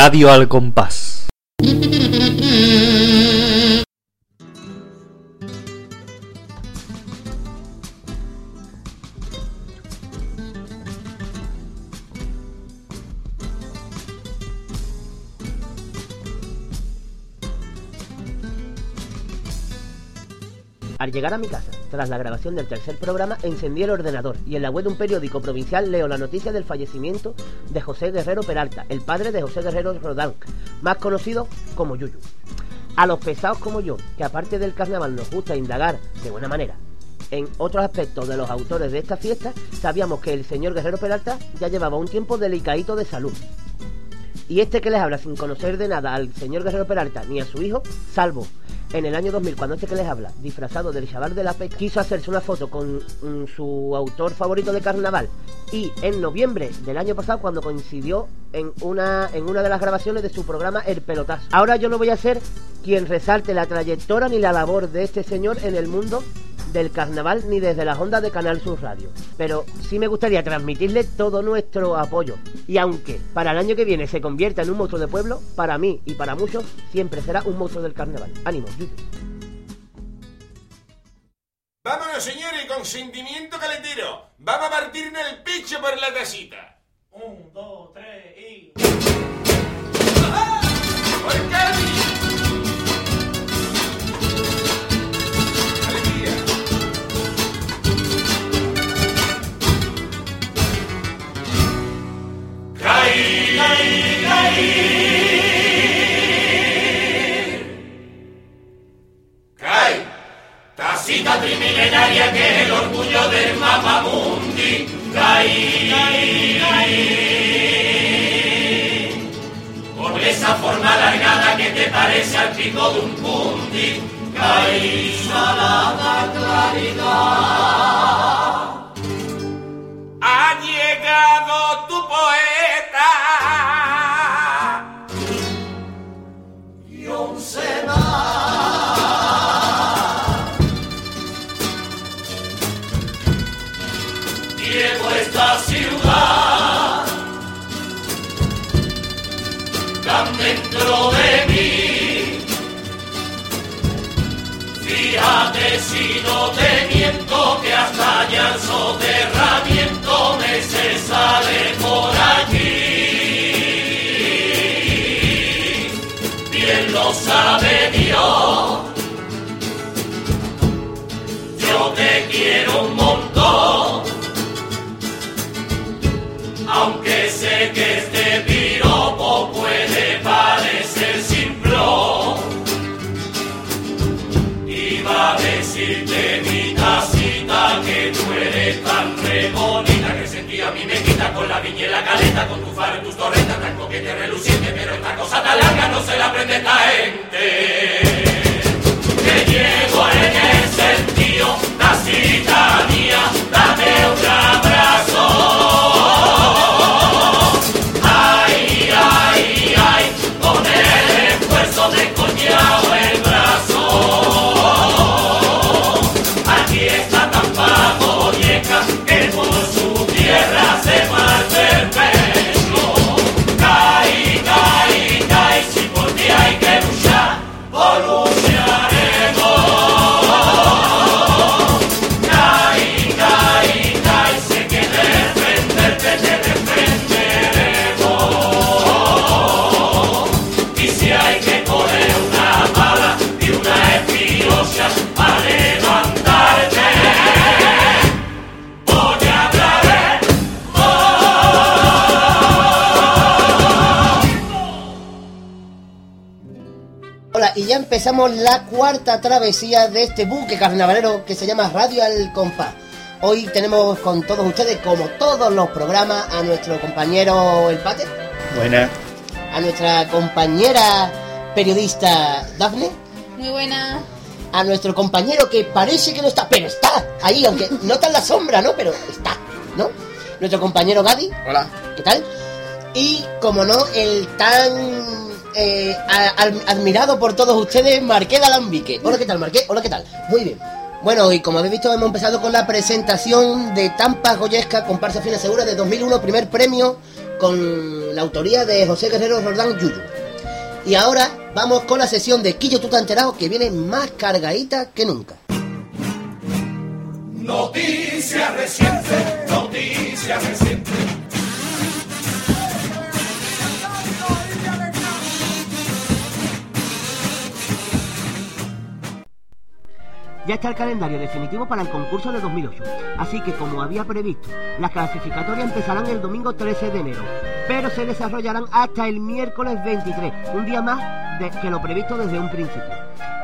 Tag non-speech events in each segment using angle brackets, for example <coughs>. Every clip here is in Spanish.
Radio al Compás. Al llegar a mi casa, tras la grabación del tercer programa, encendí el ordenador y en la web de un periódico provincial leo la noticia del fallecimiento de José Guerrero Peralta, el padre de José Guerrero Rodán, más conocido como Yuyu. A los pesados como yo, que aparte del carnaval nos gusta indagar de buena manera en otros aspectos de los autores de esta fiesta, sabíamos que el señor Guerrero Peralta ya llevaba un tiempo delicadito de salud. Y este que les habla sin conocer de nada al señor Guerrero Peralta ni a su hijo, salvo en el año 2000, cuando este que les habla, disfrazado del chaval de la PEC, quiso hacerse una foto con mm, su autor favorito de carnaval. Y en noviembre del año pasado, cuando coincidió en una, en una de las grabaciones de su programa El Pelotazo. Ahora yo no voy a ser quien resalte la trayectoria ni la labor de este señor en el mundo del carnaval ni desde las ondas de Canal Sur Radio. Pero sí me gustaría transmitirle todo nuestro apoyo. Y aunque para el año que viene se convierta en un monstruo de pueblo, para mí y para muchos siempre será un monstruo del carnaval. Ánimo, Yuyu. Vámonos, señores, con sentimiento calentero. Vamos a partirnos el pecho por la tacita. Un, dos, tres y... ¡Ajá! ¡Por trimilenaria que es el orgullo del mamamundi. Caí, caí, caí. Por esa forma alargada que te parece al pico de un pundi. Caí, salada claridad. Ha llegado tu poeta. Te miento que hasta allá el soterramiento me se sale por aquí. Bien lo sabe Dios. Yo te quiero un montón aunque sé que este tacita que tú eres tan re bonita que sentía mi me quita con la viña y la caleta, con tu faro y tus torretas tan coquete reluciente, pero esta cosa tan larga no se la aprende esta gente. Que llego en el sentido, tacita mía, dame un abrazo. Empezamos la cuarta travesía de este buque carnavalero que se llama Radio al Compás. Hoy tenemos con todos ustedes, como todos los programas, a nuestro compañero El Pate, Buena. a nuestra compañera periodista Dafne, Muy buena. a nuestro compañero que parece que no está, pero está ahí, aunque <laughs> no está en la sombra, ¿no? Pero está, ¿no? Nuestro compañero Gadi, Hola. ¿qué tal? Y, como no, el tan eh, admirado por todos ustedes, Marqués de. Hola, ¿qué tal, Marqués? Hola, ¿qué tal? Muy bien. Bueno, y como habéis visto, hemos empezado con la presentación de Tampa Goyesca, comparsa fina segura de 2001, primer premio con la autoría de José Guerrero Roldán Yuyu. Y ahora vamos con la sesión de Quillo Tú enterado que viene más cargadita que nunca. Noticias recientes, noticias recientes. Ya está el calendario definitivo para el concurso de 2008, así que como había previsto, las clasificatorias empezarán el domingo 13 de enero, pero se desarrollarán hasta el miércoles 23, un día más de, que lo previsto desde un principio,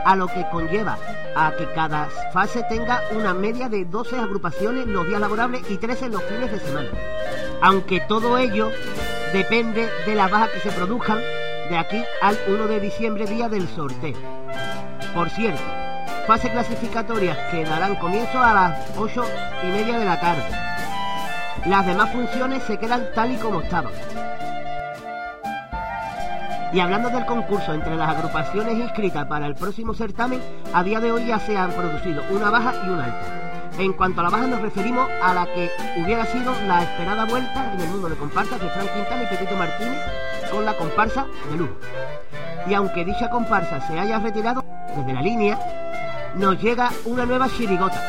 a lo que conlleva a que cada fase tenga una media de 12 agrupaciones los días laborables y 13 los fines de semana. Aunque todo ello depende de las bajas que se produzcan de aquí al 1 de diciembre, día del sorteo. Por cierto, fase clasificatorias que darán comienzo a las 8 y media de la tarde. Las demás funciones se quedan tal y como estaban. Y hablando del concurso entre las agrupaciones inscritas para el próximo certamen, a día de hoy ya se han producido una baja y una alta. En cuanto a la baja nos referimos a la que hubiera sido la esperada vuelta en el mundo de comparsas de Frank Quintana y Pepito Martínez con la comparsa de Lujo. Y aunque dicha comparsa se haya retirado desde la línea, nos llega una nueva chirigota.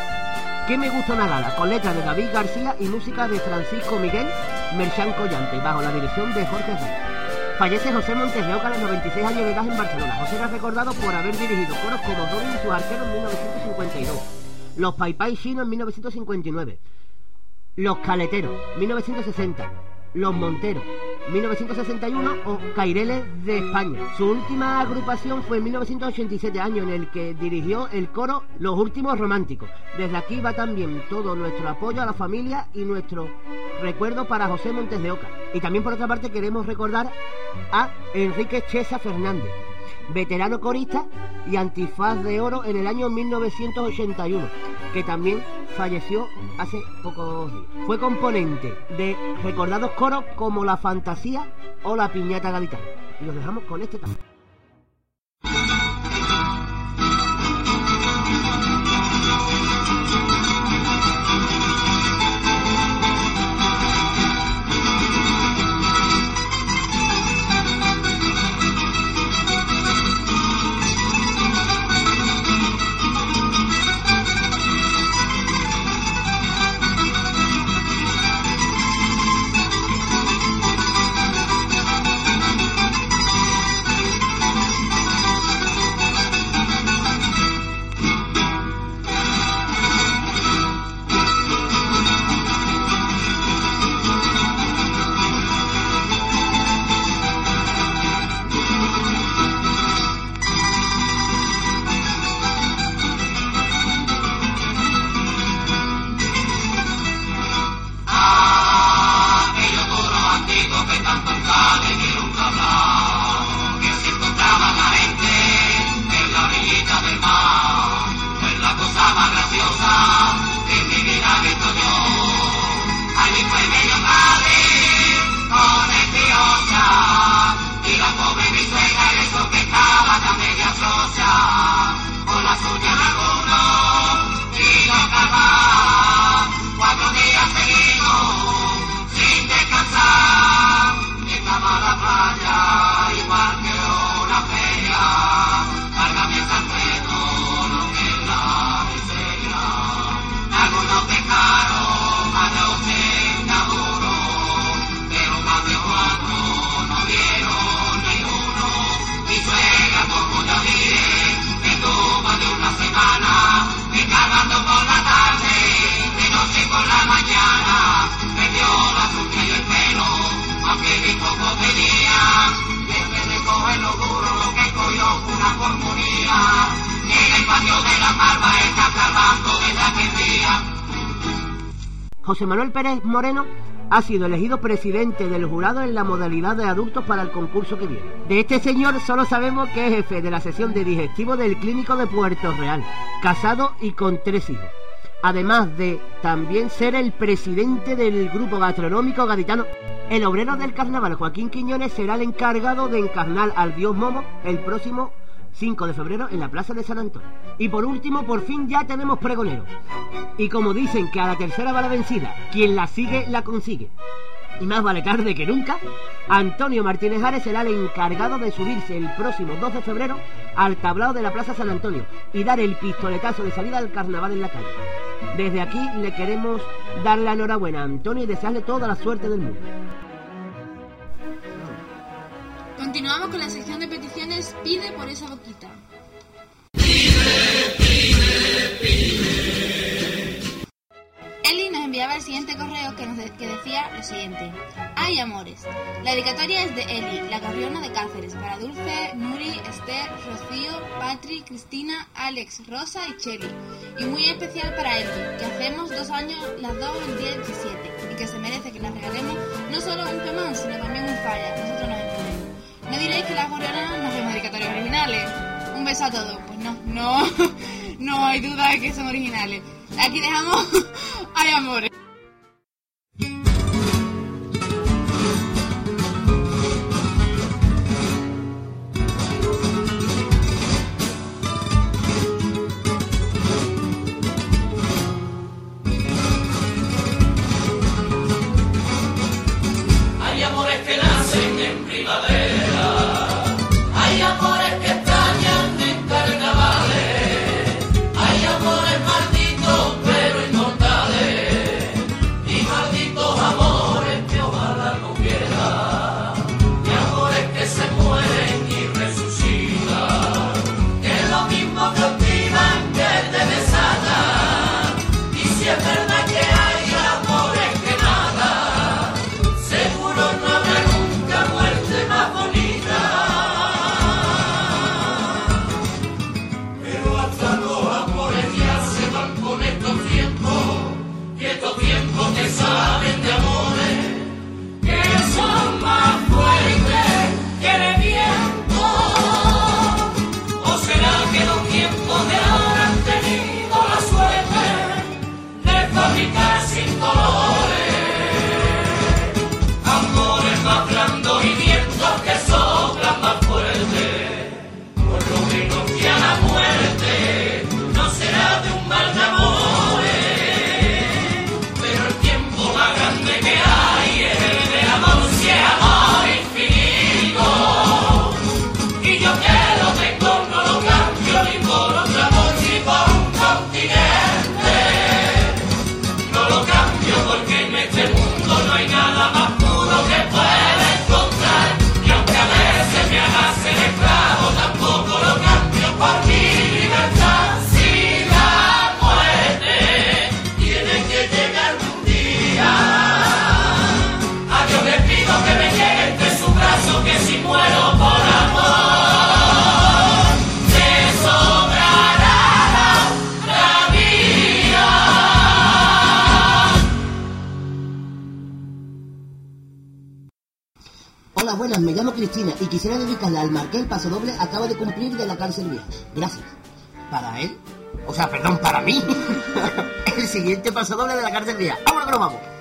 Que me gusta una gala, con de David García y música de Francisco Miguel Merchan Collante, bajo la dirección de Jorge Rey. Fallece José Montes de Oca a los 96 años de edad en Barcelona. José era recordado por haber dirigido coros como Robin y sus arqueros en 1952, Los Pai Pai Chino en 1959, Los Caleteros, 1960, Los Monteros, 1961 o Caireles de España. Su última agrupación fue en 1987 año en el que dirigió el coro Los Últimos Románticos. Desde aquí va también todo nuestro apoyo a la familia y nuestro recuerdo para José Montes de Oca. Y también por otra parte queremos recordar a Enrique Chesa Fernández, veterano corista y antifaz de oro en el año 1981, que también falleció hace pocos días. Fue componente de recordados coros como La Fantasía o La Piñata Gaditana. Y los dejamos con este tema. Pérez Moreno ha sido elegido presidente del jurado en la modalidad de adultos para el concurso que viene. De este señor solo sabemos que es jefe de la sesión de digestivo del Clínico de Puerto Real, casado y con tres hijos. Además de también ser el presidente del grupo gastronómico gaditano. El obrero del carnaval, Joaquín Quiñones, será el encargado de encarnar al dios Momo el próximo 5 de febrero en la Plaza de San Antonio. Y por último, por fin ya tenemos pregonero. Y como dicen que a la tercera va la vencida, quien la sigue la consigue. y más vale tarde que nunca, Antonio Martínez Ares será el encargado de subirse el próximo 2 de febrero al tablado de la Plaza San Antonio y dar el pistoletazo de salida al carnaval en la calle. Desde aquí le queremos dar la enhorabuena a Antonio y desearle toda la suerte del mundo. Continuamos con la sección de peticiones Pide por esa boquita. Eli nos enviaba el siguiente correo que, nos que decía lo siguiente. Ay, amores. La dedicatoria es de Eli, la carriona de Cáceres, para Dulce, Nuri, Esther, Rocío, Patri, Cristina, Alex, Rosa y Cheli. Y muy especial para Eli, que hacemos dos años las dos el día 17 y que se merece que le regalemos no solo un temón, sino también un falla. Nosotros nos No diréis que las gorrionas no hacemos dedicatorias originales. Un beso a todos. Pues no, no, <laughs> no hay duda de que son originales. Aquí dejamos. <laughs> Ay, amores. Quisiera dedicarle al Marqués el paso doble acaba de cumplir de la cárcel vieja. Gracias. ¿Para él? O sea, perdón, para mí. <laughs> el siguiente paso doble de la cárcel vieja. ¡Vámonos que nos vamos!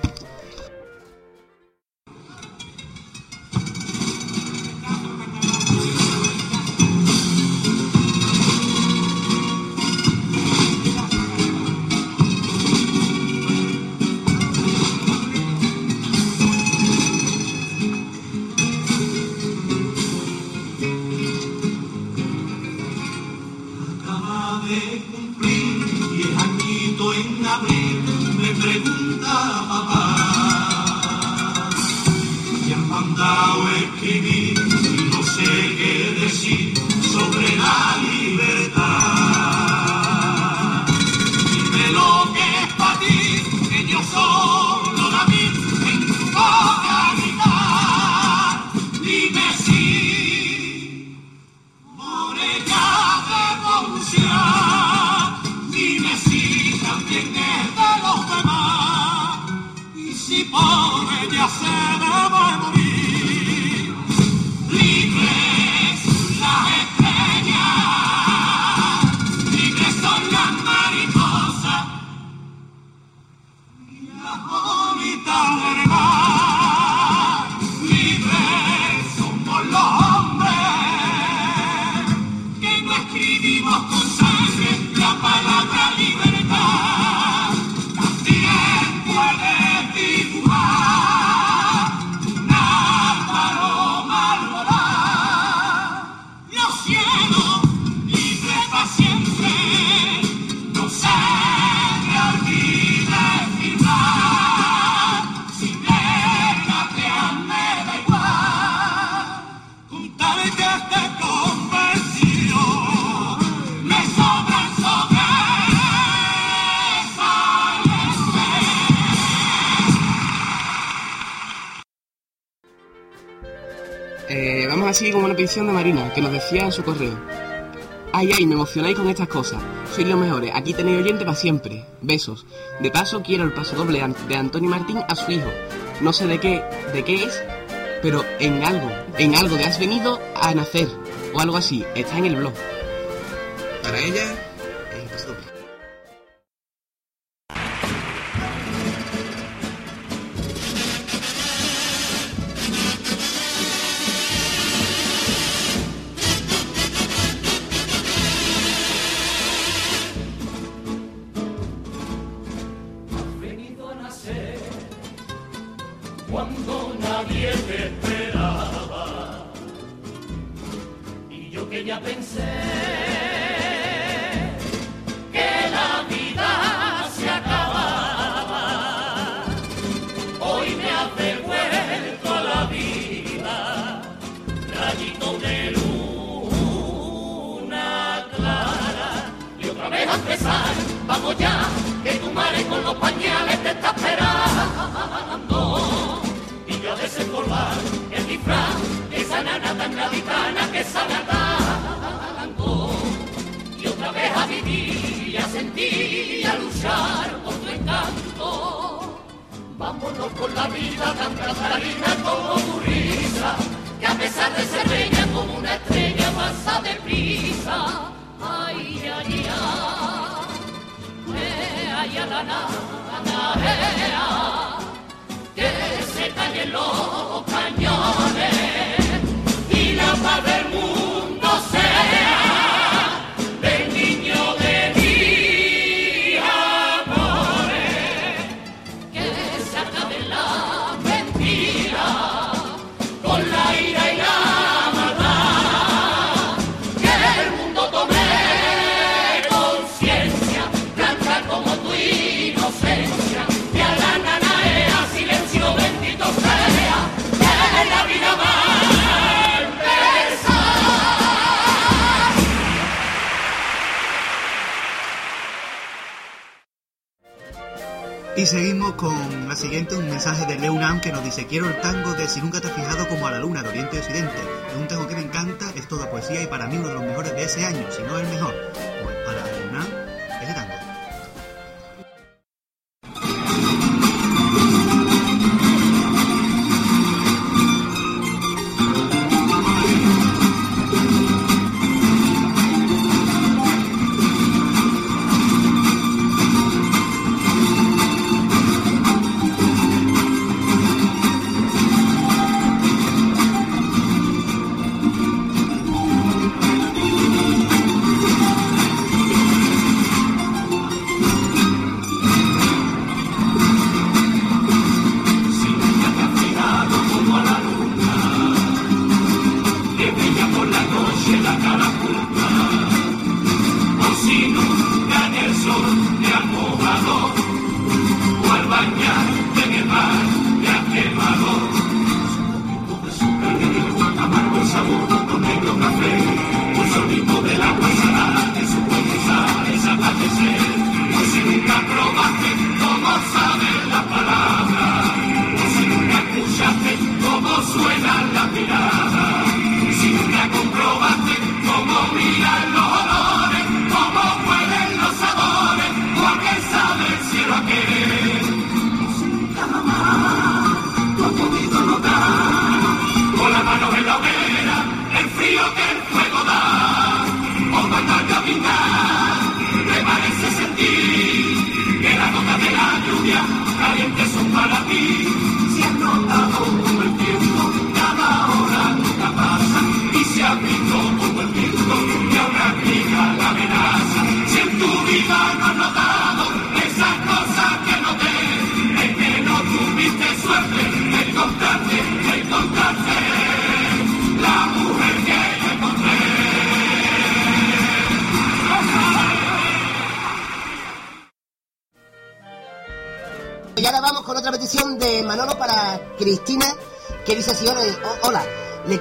damos así como una petición de Marina, que nos decía en su correo. Ay, ay, me emocionáis con estas cosas. Sois los mejores. Aquí tenéis oyente para siempre. Besos. De paso, quiero el paso doble de Antonio Martín a su hijo. No sé de qué, de qué es, pero en algo, en algo de has venido a nacer o algo así. Está en el blog. Para ella, dice, quiero el tango de Si nunca te has fijado como a la luna de Oriente y Occidente. Es un tango que me encanta, es toda poesía y para mí uno de los mejores de ese año, si no el mejor.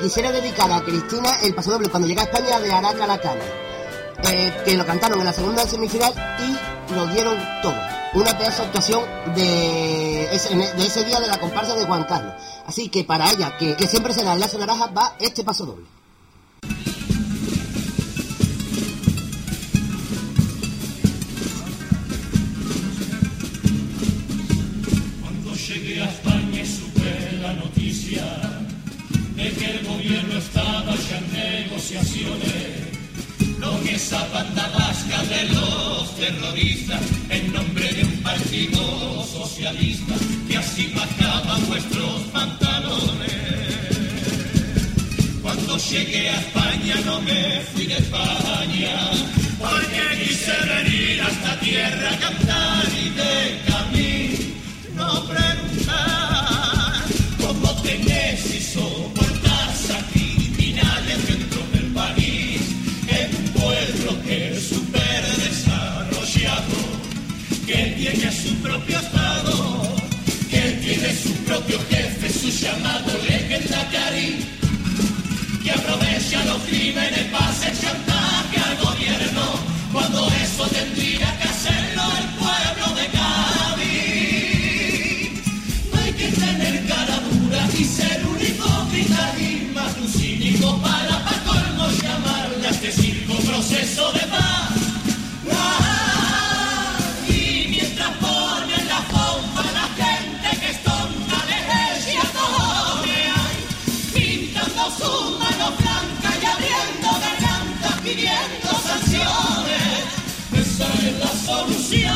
quisiera dedicar a Cristina el paso doble cuando llega a España de Araca a la Cana, eh, que lo cantaron en la segunda semifinal y lo dieron todo. Una pedazo actuación e, de ese, día de la comparsa de Juan Carlos. Así que para ella, que, que siempre será en las naranjas, va este paso doble. Negociaciones con esa banda vasca de los terroristas en nombre de un partido socialista que así bajaban vuestros pantalones. Cuando llegué a España no me fui de España porque quise venir a esta tierra a cantar y de camino no preguntar cómo tenés y soportás llamado legenda Cari, que aprovecha los crímenes para hacer chantaje al gobierno, cuando eso tendría que hacerlo el es la solución.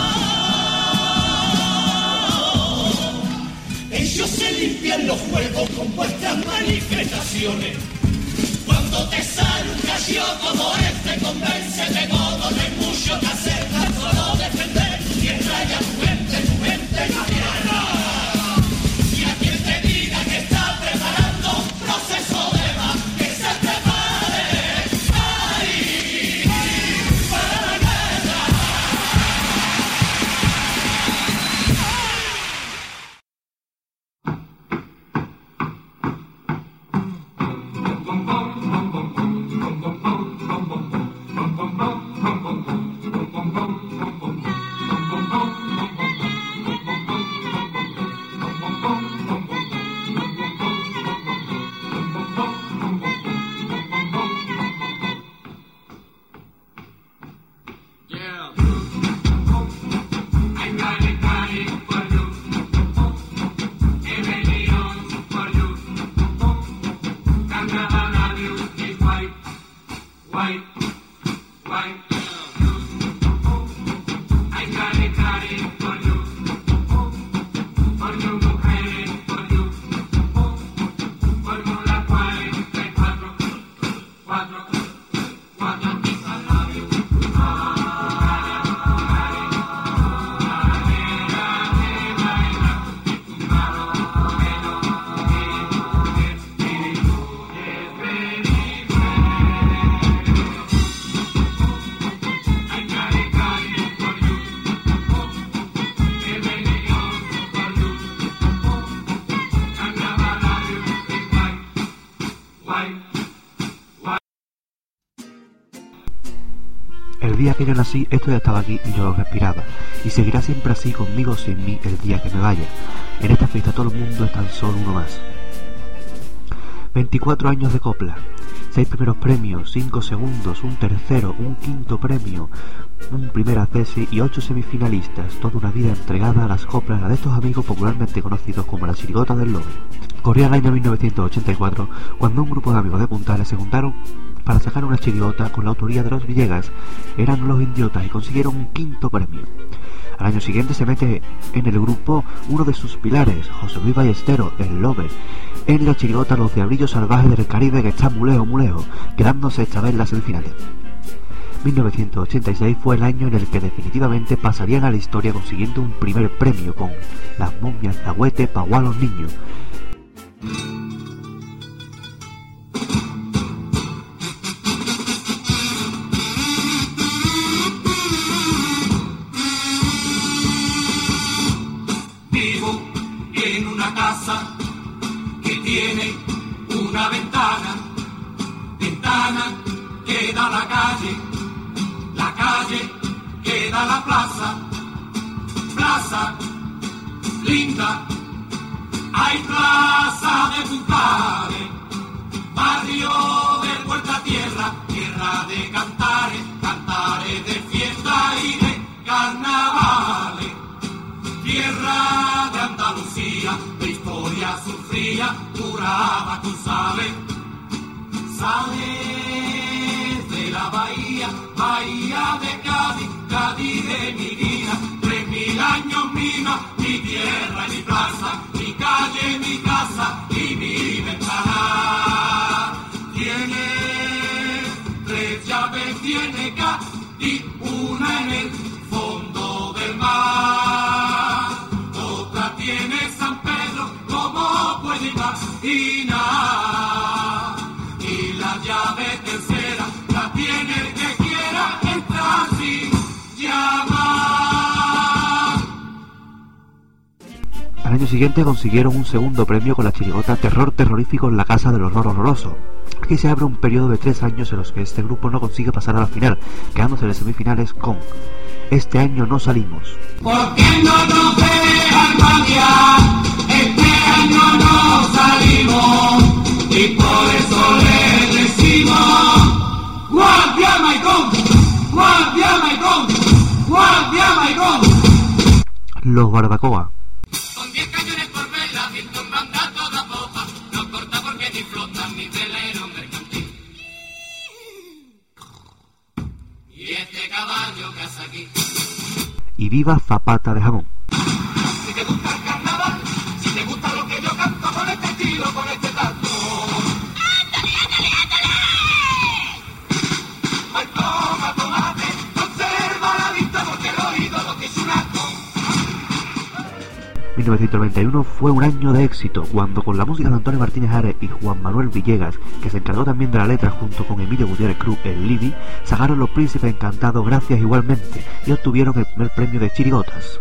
Ellos se limpian los juegos con vuestras manifestaciones. Cuando te sale un gallo como este, convence de no hay mucho que hacer, tan solo defender y a tu gente, tu gente mariana. Que esto ya estaba aquí y yo lo respiraba. Y seguirá siempre así conmigo sin mí el día que me vaya. En esta fiesta todo el mundo es tan solo uno más. 24 años de copla. 6 primeros premios, 5 segundos, un tercero, un quinto premio, un primer acceso y 8 semifinalistas. Toda una vida entregada a las coplas, la de estos amigos popularmente conocidos como la chirigota del lobo. Corría el año 1984 cuando un grupo de amigos de Puntales se juntaron para sacar una chirigota con la autoría de los Villegas. Eran los idiotas y consiguieron un quinto premio. Al año siguiente se mete en el grupo uno de sus pilares, José Luis Ballestero, el Lobe, en la chirigota Los Diablillos Salvajes del Caribe que está muleo muleo, quedándose esta vez en las semifinales. 1986 fue el año en el que definitivamente pasarían a la historia consiguiendo un primer premio con Las momias Zahuete Paguá los niños. Una ventana, ventana que da a la calle, plaza, plaza, linda, hay plaza de Puntare, barrio de Puerta Tierra, tierra de cantares, cantares de fiesta y de carnavales, tierra de Andalucía, de historia sufría, curada con sales, sales de la bahía, bahía de Cádiz, Cádiz de mi vida, tres mil años mina, mi tierra y mi plaza, mi calle, año siguiente consiguieron un segundo premio con la chirigota Terror Terrorífico en la Casa del Horror Horroroso. Aquí se abre un periodo de tres años en los que este grupo no consigue pasar a la final, quedándose en las semifinales con Este año no salimos. ¿Por qué no nos? Este año no salimos y por eso les decimos ¡Guardia Maicón! ¡Guardia Maicón! ¡Guardia Maicón! Los Barbacoa. Y viva Zapata de Jamón. 1991 fue un año de éxito cuando con la música de Antonio Martínez Ares y Juan Manuel Villegas, que se encargó también de la letra junto con Emilio Gutiérrez Cruz, el Libby, sacaron los Príncipes Encantados gracias igualmente y obtuvieron el primer premio de Chirigotas.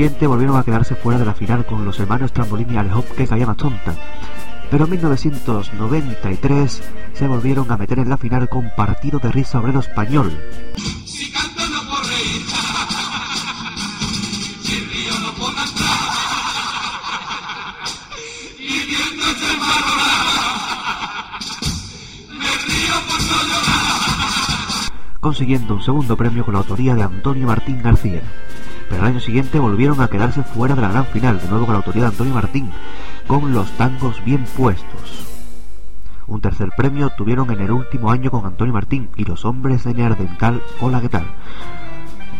Siguiente volvieron a quedarse fuera de la final con los hermanos Trambolini y Alejop que caía tonta. Pero en 1993 se volvieron a meter en la final con Partido de Risa Obrero Español. Si canto no por reír, si río no por cantar, y este panorama, me río por no llorar. consiguiendo un segundo premio con la autoría de Antonio Martín García. Pero al año siguiente volvieron a quedarse fuera de la gran final, de nuevo con la autoría de Antonio Martín, con los tangos bien puestos. Un tercer premio tuvieron en el último año con Antonio Martín y los hombres de Neardental Hola, ¿qué tal?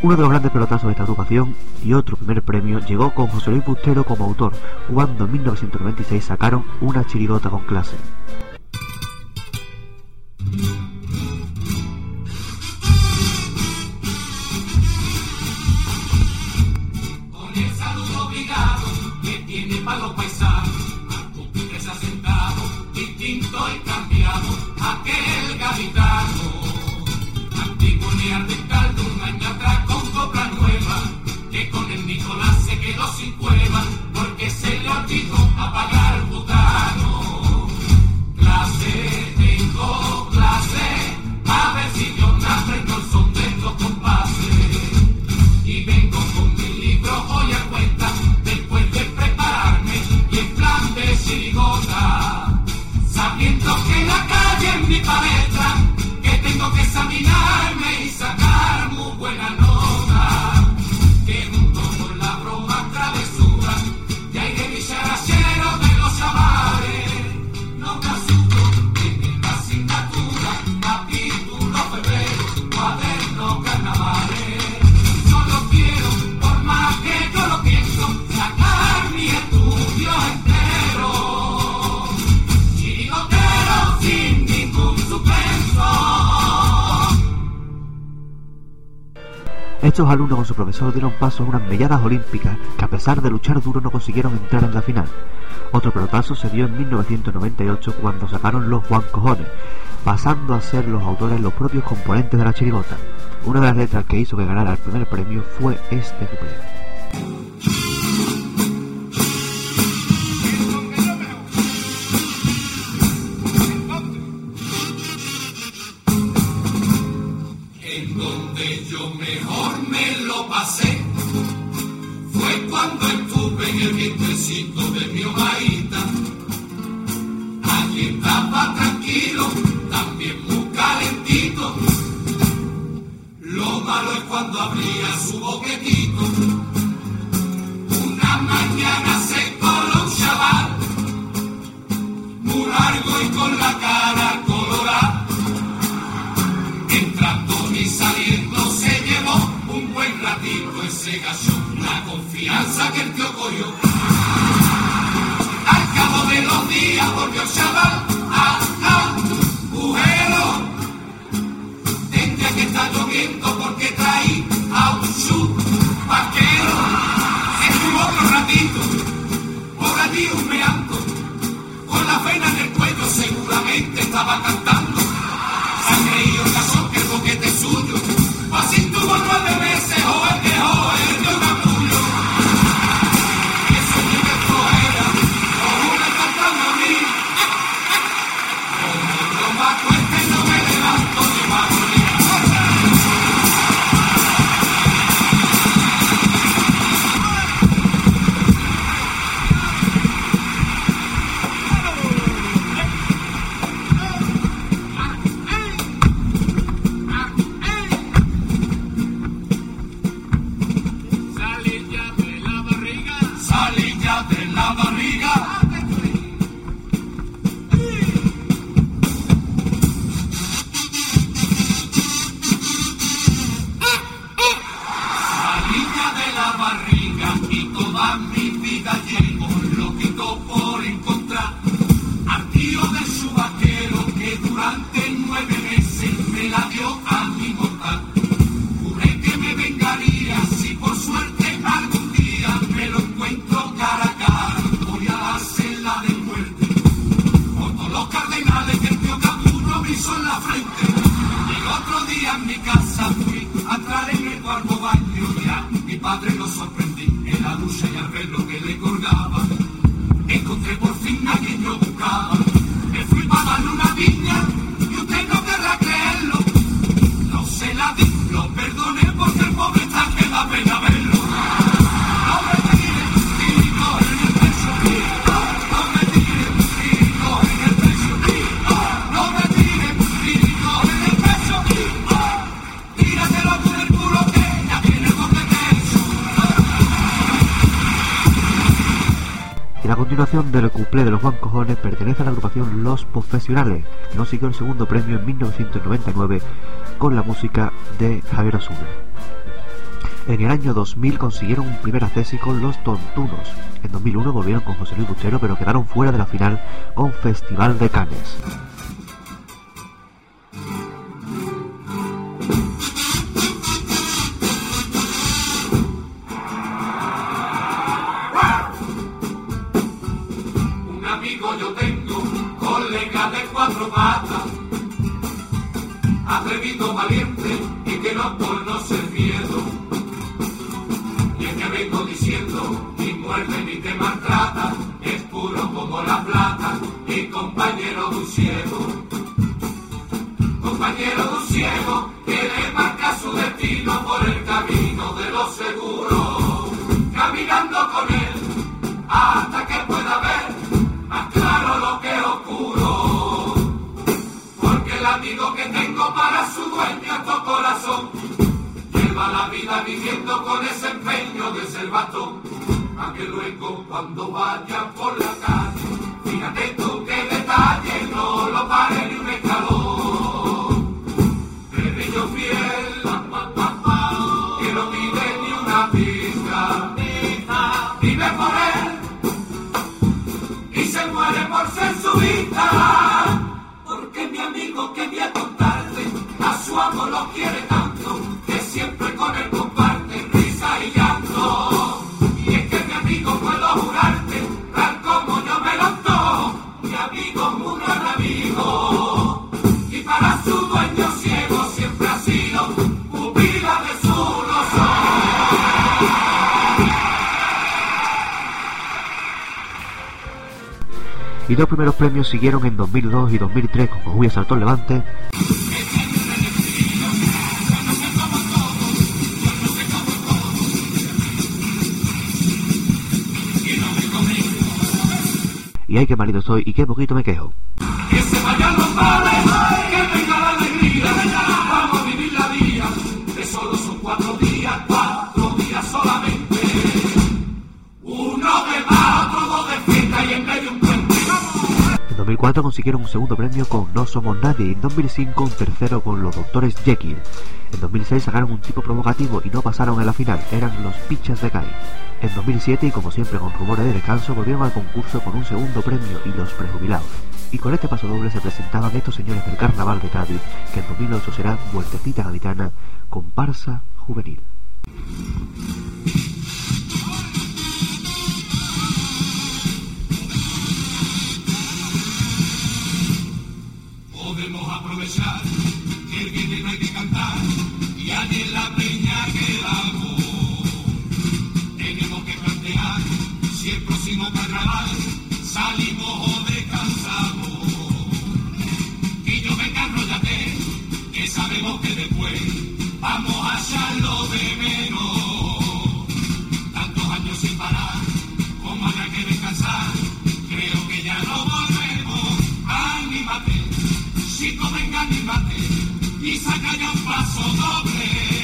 Uno de los grandes pelotazos de esta agrupación y otro primer premio llegó con José Luis Bustero como autor, cuando en 1996 sacaron una chirigota con clase. sin cueva, porque se le olvidó apagar butano. Clase, tengo clase, a ver si yo nace con son de los compases. Y vengo con mi libro hoy a cuenta, después de prepararme y en plan de chirigota, sabiendo que la calle es mi palestra, que tengo que examinarme y sacar muy buena nota. Estos alumnos con su profesor dieron paso a unas melladas olímpicas que a pesar de luchar duro no consiguieron entrar en la final. Otro pelotazo se dio en 1998 cuando sacaron los Juan Cojones, pasando a ser los autores los propios componentes de la chirigota. Una de las letras que hizo que ganara el primer premio fue este. En el vientecito de mi omaíta. Allí estaba tranquilo, también muy calentito. Lo malo es cuando abría su boquetito. Una mañana se coló un chaval, muy largo y con la cara colorada. Entrando y saliendo ratito ese gachón, la confianza que el tío cogió. Al cabo de los días volvió el chaval a agujero. Tendría que estar lloviendo porque traí a un vaquero. Estuvo otro ratito por allí humeando, con la pena en el cuello seguramente estaba cantando. Los Profesionales, consiguió el segundo premio en 1999 con la música de Javier Osuna. En el año 2000 consiguieron un primer acceso con Los Tontunos. En 2001 volvieron con José Luis Bustero, pero quedaron fuera de la final con Festival de Cannes. Patas, atrevido, valiente y que no conoce el miedo. Y es que vengo diciendo, ni muerde ni te maltrata, es puro como la plata y compañero de. Compañero de ciego que le marca su destino por el camino de los seguros, caminando con él hasta que pueda ver más claro lo que oscuro. Tengo para su dueño es tu corazón. Lleva la vida viviendo con ese empeño de ser batón. A que luego cuando vaya por la calle, fíjate tú qué detalle, no lo pare ni un escalón. De brillo fiel, que no pide ni una pizca, vive por él y se muere por ser su vida. Porque mi amigo que voy Ramos los quiere tanto que siempre con él comparte risa y llanto. Y es que mi amigo puedo jurarte, tal como yo me lo tomo, mi amigo es un gran amigo. Y para su dueño ciego siempre ha sido pupila de su rosón. Y los primeros premios siguieron en 2002 y 2003 con Julia Saltón Levante. Y ay, qué malito estoy y qué poquito me quejo. A en medio un puente. En 2004 consiguieron un segundo premio con No Somos Nadie y en 2005 un tercero con Los Doctores Jekyll. En 2006 sacaron un tipo provocativo y no pasaron en la final, eran los Pichas de Kai. En 2007, y como siempre con rumores de descanso, volvieron al concurso con un segundo premio y los prejubilados. Y con este paso doble se presentaban estos señores del Carnaval de Cádiz, que en 2008 será Vueltecita Gaditana, comparsa juvenil. Salimos o descansamos. Y yo venga, enrollate, que sabemos que después vamos a echarlo de menos. Tantos años sin parar, como habrá que descansar, creo que ya no volvemos. Anímate, chico, venga, anímate, y saca ya un paso doble.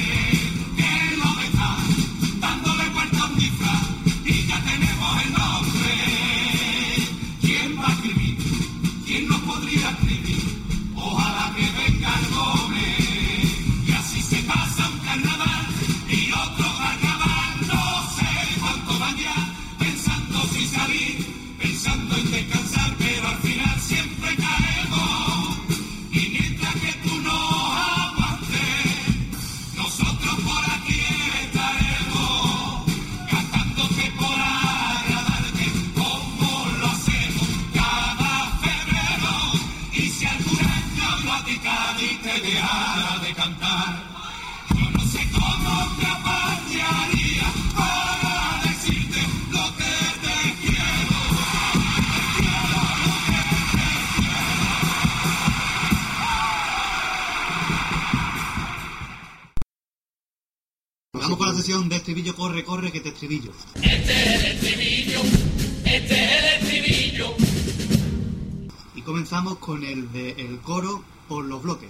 Te de cantar, yo no sé cómo te apañaría para decirte lo que te quiero. Vamos con la sesión de estribillo, corre, corre, que te estribillo. Este es el estribillo, este es el estribillo. Y comenzamos con el de el coro por los bloques.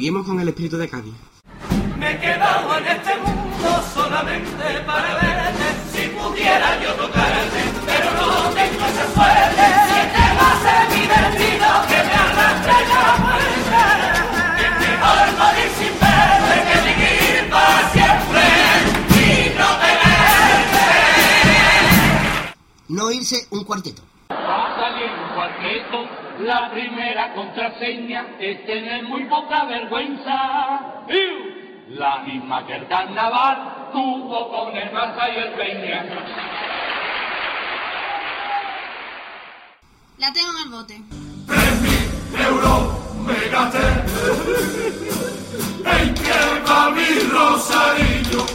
Seguimos con el espíritu de Cádiz. Me he quedado en este mundo solamente para verte. Si pudiera yo tocarte, pero no tengo esa suerte. Si te va a mi destino que me arrastre la muerte. Que es mejor morir sin verte que vivir para siempre y no tenerte. No irse un cuarteto. Va a salir un la primera contraseña es tener muy poca vergüenza. ¡Iu! La misma que el carnaval tuvo con el Barça y el Peña. La tengo en el bote. euro me gasté en que va mi rosarillo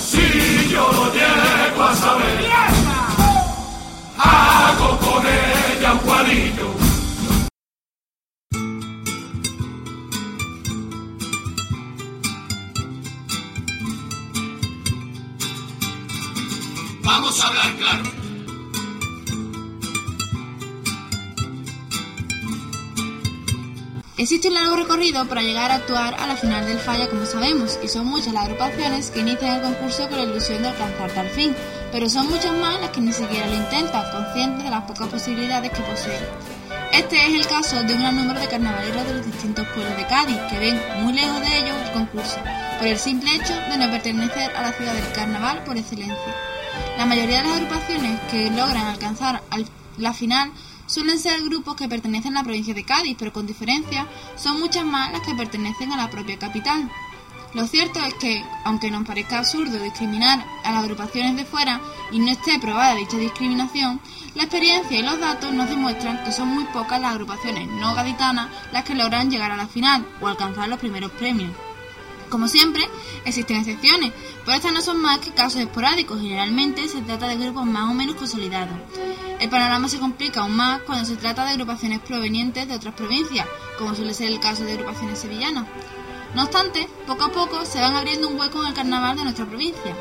si yo lo llego a saber hago con vamos a hablar claro. Existe un largo recorrido para llegar a actuar a la final del Falla, como sabemos, y son muchas las agrupaciones que inician el concurso con la ilusión de alcanzar tal fin, pero son muchas más las que ni siquiera lo intentan, conscientes de las pocas posibilidades que poseen. Este es el caso de un gran número de carnavaleros de los distintos pueblos de Cádiz, que ven muy lejos de ellos el concurso, por el simple hecho de no pertenecer a la ciudad del carnaval por excelencia. La mayoría de las agrupaciones que logran alcanzar al- la final suelen ser grupos que pertenecen a la provincia de Cádiz, pero con diferencia son muchas más las que pertenecen a la propia capital. Lo cierto es que, aunque nos parezca absurdo discriminar a las agrupaciones de fuera y no esté probada dicha discriminación, la experiencia y los datos nos demuestran que son muy pocas las agrupaciones no gaditanas las que logran llegar a la final o alcanzar los primeros premios. Como siempre, existen excepciones, pero estas no son más que casos esporádicos. Generalmente se trata de grupos más o menos consolidados. El panorama se complica aún más cuando se trata de agrupaciones provenientes de otras provincias, como suele ser el caso de agrupaciones sevillanas. No obstante, poco a poco se van abriendo un hueco en el carnaval de nuestra provincia.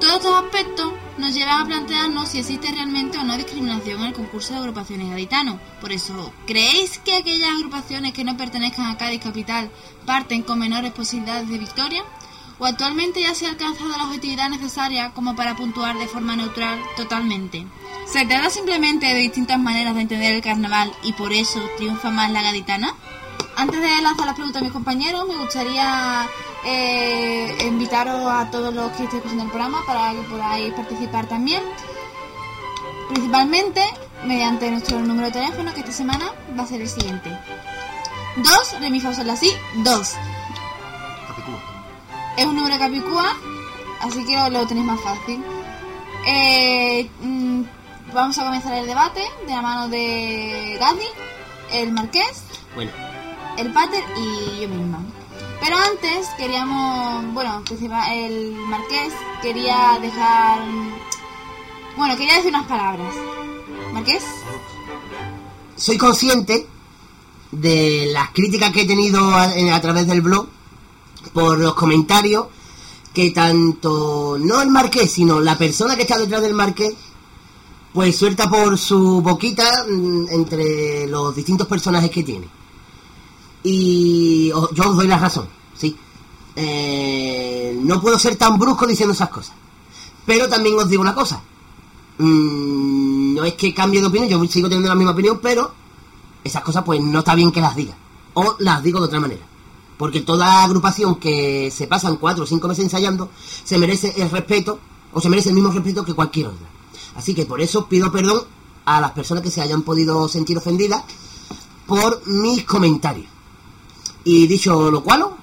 Todos estos aspectos nos llevan a plantearnos si existe realmente o no discriminación en el concurso de agrupaciones gaditanos. Por eso, ¿creéis que aquellas agrupaciones que no pertenezcan a Cádiz Capital parten con menores posibilidades de victoria? ¿O actualmente ya se ha alcanzado la objetividad necesaria como para puntuar de forma neutral totalmente? ¿Se trata simplemente de distintas maneras de entender el carnaval y por eso triunfa más la gaditana? Antes de lanzar las preguntas a mis compañeros, me gustaría eh, invitaros a todos los que estéis escuchando el programa para que podáis participar también. Principalmente mediante nuestro número de teléfono, que esta semana va a ser el siguiente. 2, re mi fa sol la si, 2. Capicúa. Es un número capicúa, así que lo tenéis más fácil. Eh, mm, vamos a comenzar el debate de la mano de Gaby, el Marqués, Bueno, el Pater y yo misma. Pero antes queríamos, bueno, el Marqués quería dejar, bueno, quería decir unas palabras. Marqués, Soy consciente de las críticas que he tenido a, a través del blog por los comentarios que tanto, no el marqués, sino la persona que está detrás del marqués, pues suelta por su boquita mm, entre los distintos personajes que tiene. Y yo os doy la razón, sí. Eh, no puedo ser tan brusco diciendo esas cosas. Pero también os digo una cosa. Mm, no es que cambie de opinión, yo sigo teniendo la misma opinión, pero esas cosas pues no está bien que las diga. O las digo de otra manera. Porque toda agrupación que se pasan cuatro o cinco meses ensayando se merece el respeto, o se merece el mismo respeto que cualquier otra. Así que por eso pido perdón a las personas que se hayan podido sentir ofendidas por mis comentarios. Y dicho lo cual, vamos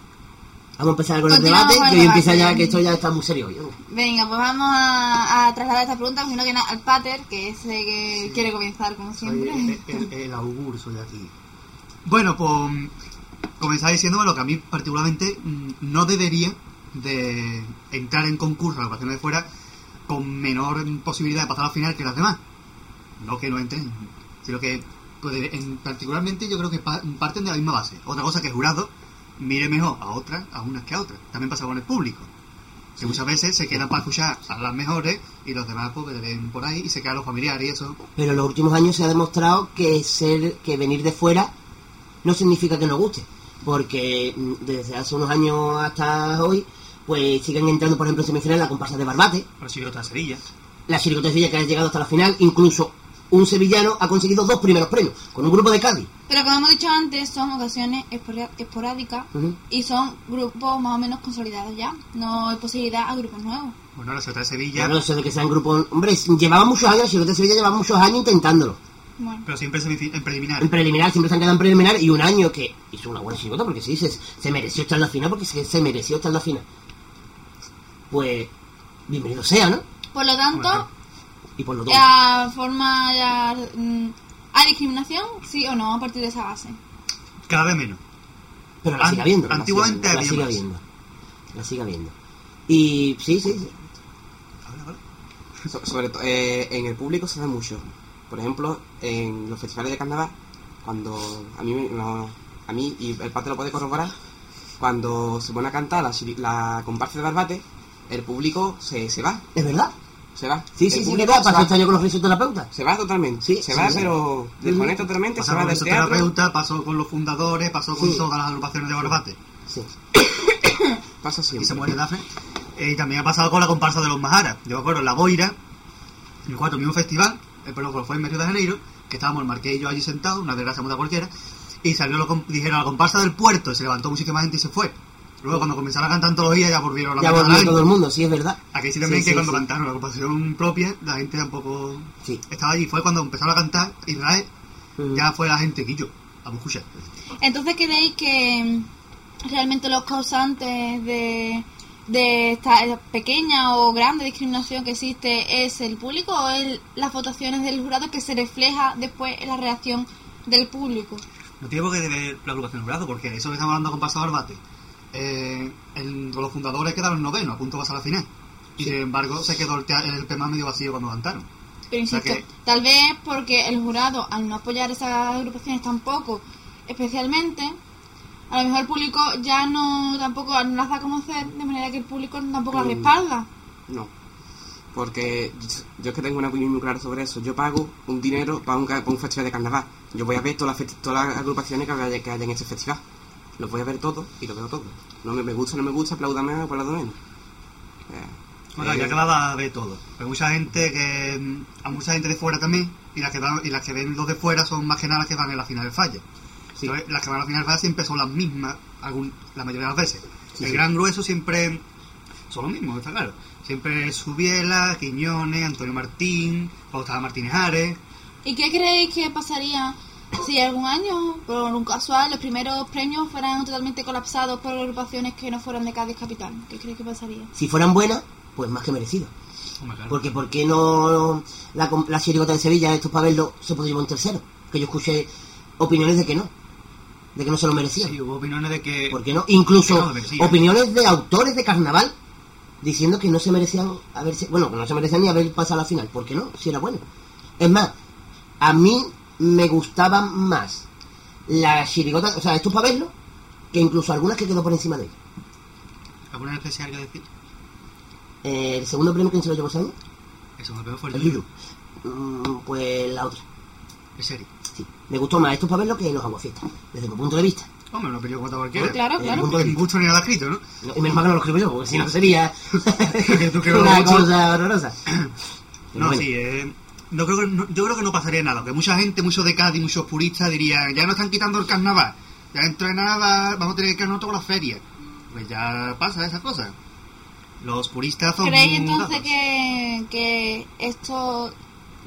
a empezar con el debate, con el que hoy empieza ya, que esto ya está muy serio venga, pues vamos a, a trasladar esta pregunta primero que nada al Pater, que es el que quiere comenzar como Soy siempre. el, el- el augur, soy de aquí. Bueno, pues comenzaba diciéndome lo que a mí particularmente mm, no debería de entrar en concurso a la de fuera con menor posibilidad de pasar a la final que las demás. No que no entren, sino que pues, en- particularmente yo creo que pa- parten de la misma base. Otra cosa que el jurado mire mejor a otras, a unas que a otras. También pasa con el público. Que muchas veces se quedan para escuchar a las mejores y los demás pues ven por ahí y se quedan los familiares y eso. Pero en los últimos años se ha demostrado que ser que venir de fuera no significa que nos guste. Porque mm, desde hace unos años hasta hoy, pues siguen entrando, por ejemplo, en semifinal la comparsa de Barbate, Por si otra Sevilla. la Chiricota de Sevilla que ha llegado hasta la final, incluso un sevillano ha conseguido dos primeros premios, con un grupo de Cádiz. Pero como hemos dicho antes, son ocasiones esporádicas y son grupos más o menos consolidados ya. No hay posibilidad a grupos nuevos. Bueno, la ciudad de Sevilla, Ya no sé de que sean grupos... Hombre, llevaba muchos años, la Chiricota de Sevilla llevaba muchos años intentándolo. Bueno, pero siempre en preliminar. En preliminar, siempre se han quedado en preliminar y un año que hizo una buena chiricota porque sí, se, se mereció estar en la final porque se, se mereció estar en la final. Pues, bienvenido sea, ¿no? por lo tanto, Bueno. Y por lo tanto, la forma ya... mm, ¿Hay discriminación? Sí o no, a partir de esa base. Cada vez menos. pero la sigue habiendo. antiguamente la sigue habiendo. La sigue habiendo. Y sí, sí, sí. Ahora, ahora. So- sobre todo eh, en el público se ve mucho. Por ejemplo, en los festivales de carnaval, cuando a mí, me- no, a mí y el padre lo puede corroborar, cuando se pone a cantar la, la comparsa de Barbate, el público se, se va, Es verdad. Se va. Sí, El sí, sí, verdad. se Pasó va. este año con los fisioterapeutas. Se va totalmente, Sí, se sí, va, sí. pero desconecta totalmente, se Pasó va con del teatro. pasó con los fundadores, pasó con Sí. todas las agrupaciones de Barbate. Sí. <coughs> Pasa Y siempre. se muere Dafne. Eh, y también ha pasado con la comparsa de los Maharas. Yo me acuerdo en La Boira, en el cuarto mismo festival, eh, perdón, fue en Río de Janeiro, que estábamos el Marqués y yo allí sentados, una desgracia muda cualquiera, y salió lo dijeron a la comparsa del puerto, y se levantó muchísima gente y se fue. Luego cuando comenzaron a cantar antología ya volvieron a la Ya volvió todo el mundo, sí, es verdad. Aquí sí también Sí, que sí, cuando sí. cantaron la agrupación propia, la gente tampoco Sí. estaba allí. Fue cuando empezaron a cantar Israel, Mm. ya fue la gente que yo. Vamos a escuchar. Entonces, ¿creéis que realmente los causantes de, de esta pequeña o grande discriminación que existe es el público o es las votaciones del jurado que se refleja después en la reacción del público? No tiene por qué ver la agrupación jurado, porque eso que estamos hablando con Pasado Arbate. Eh, el- los fundadores quedaron noveno, a punto de pasar a la final. Y sin embargo, se quedó el, el tema medio vacío cuando cantaron. Pero O sea insisto, que- tal vez porque el jurado, al no apoyar esas agrupaciones tampoco, especialmente, a lo mejor el público ya no tampoco no las da a conocer, de manera que el público tampoco las Mm. respalda. No. Porque yo es que tengo una opinión muy clara sobre eso. Yo pago un dinero para un, ca- para un festival de carnaval. Yo voy a ver todas las, todas las agrupaciones que haya, que haya en ese festival. Los voy a ver todos y los veo todos. No me, me gusta, no me gusta, apláudame o aplaudo menos. Eh, Bueno, eh, ya que la va a ver todo. Hay mucha gente que. mm, A mucha gente de fuera también. Y las que van, y las que ven los de fuera son más que nada las que van en la final del falla. Sí. Entonces, las que van a la final del falla siempre son las mismas, algún- la mayoría de las veces. Sí, el sí. gran grueso siempre son los mismos, está claro. Siempre Subiela, Quiñones, Antonio Martín, Bautista Martínez Ares. ¿Y qué creéis que pasaría si algún año, por un casual, los primeros premios fueran totalmente colapsados por agrupaciones que no fueran de Cádiz Capital? ¿Qué creéis que pasaría? Si fueran buenas, pues más que merecido. Claro. Porque ¿por qué no la, la chirigota de Sevilla, estos para verlo, se podría llevar un tercero? Que yo escuché opiniones de que no. De que no se lo merecía. Sí, hubo opiniones de que. ¿Por qué no? Incluso no lo merecía. opiniones de autores de carnaval diciendo que no se merecían haberse, bueno, que no se merecían ni haber pasado a la final. ¿Por qué no? Si era bueno. Es más, a mí me gustaban más las chirigotas, o sea, estos para verlo, que incluso algunas que quedó por encima de ellos. ¿Alguna en especial que decir? Eh, el segundo premio, ¿quién se lo llevó ese año? Eso me pegó fue el El. Lilu. Mm, pues la otra. En serio. Sí. Me gustó más estos para verlo que los aguafiestas, desde mi punto de vista. Hombre, una película como cualquiera. Claro, Eh, claro. punto de En vista. gusto ni nada escrito, ¿no? No, y menos mal que no lo escribo yo, porque si no sería <laughs> Que que lo una cosa horrorosa. Pero No, bueno. sí, eh, no creo que, no- yo creo que no pasaría nada. Que mucha gente, muchos de Cádiz, muchos puristas dirían, ya no están quitando el carnaval. Ya dentro de nada va- vamos a tener que quedarnos todas las ferias. Pues ya pasa esas cosas. Los puristas son ¿Creéis entonces que, que esto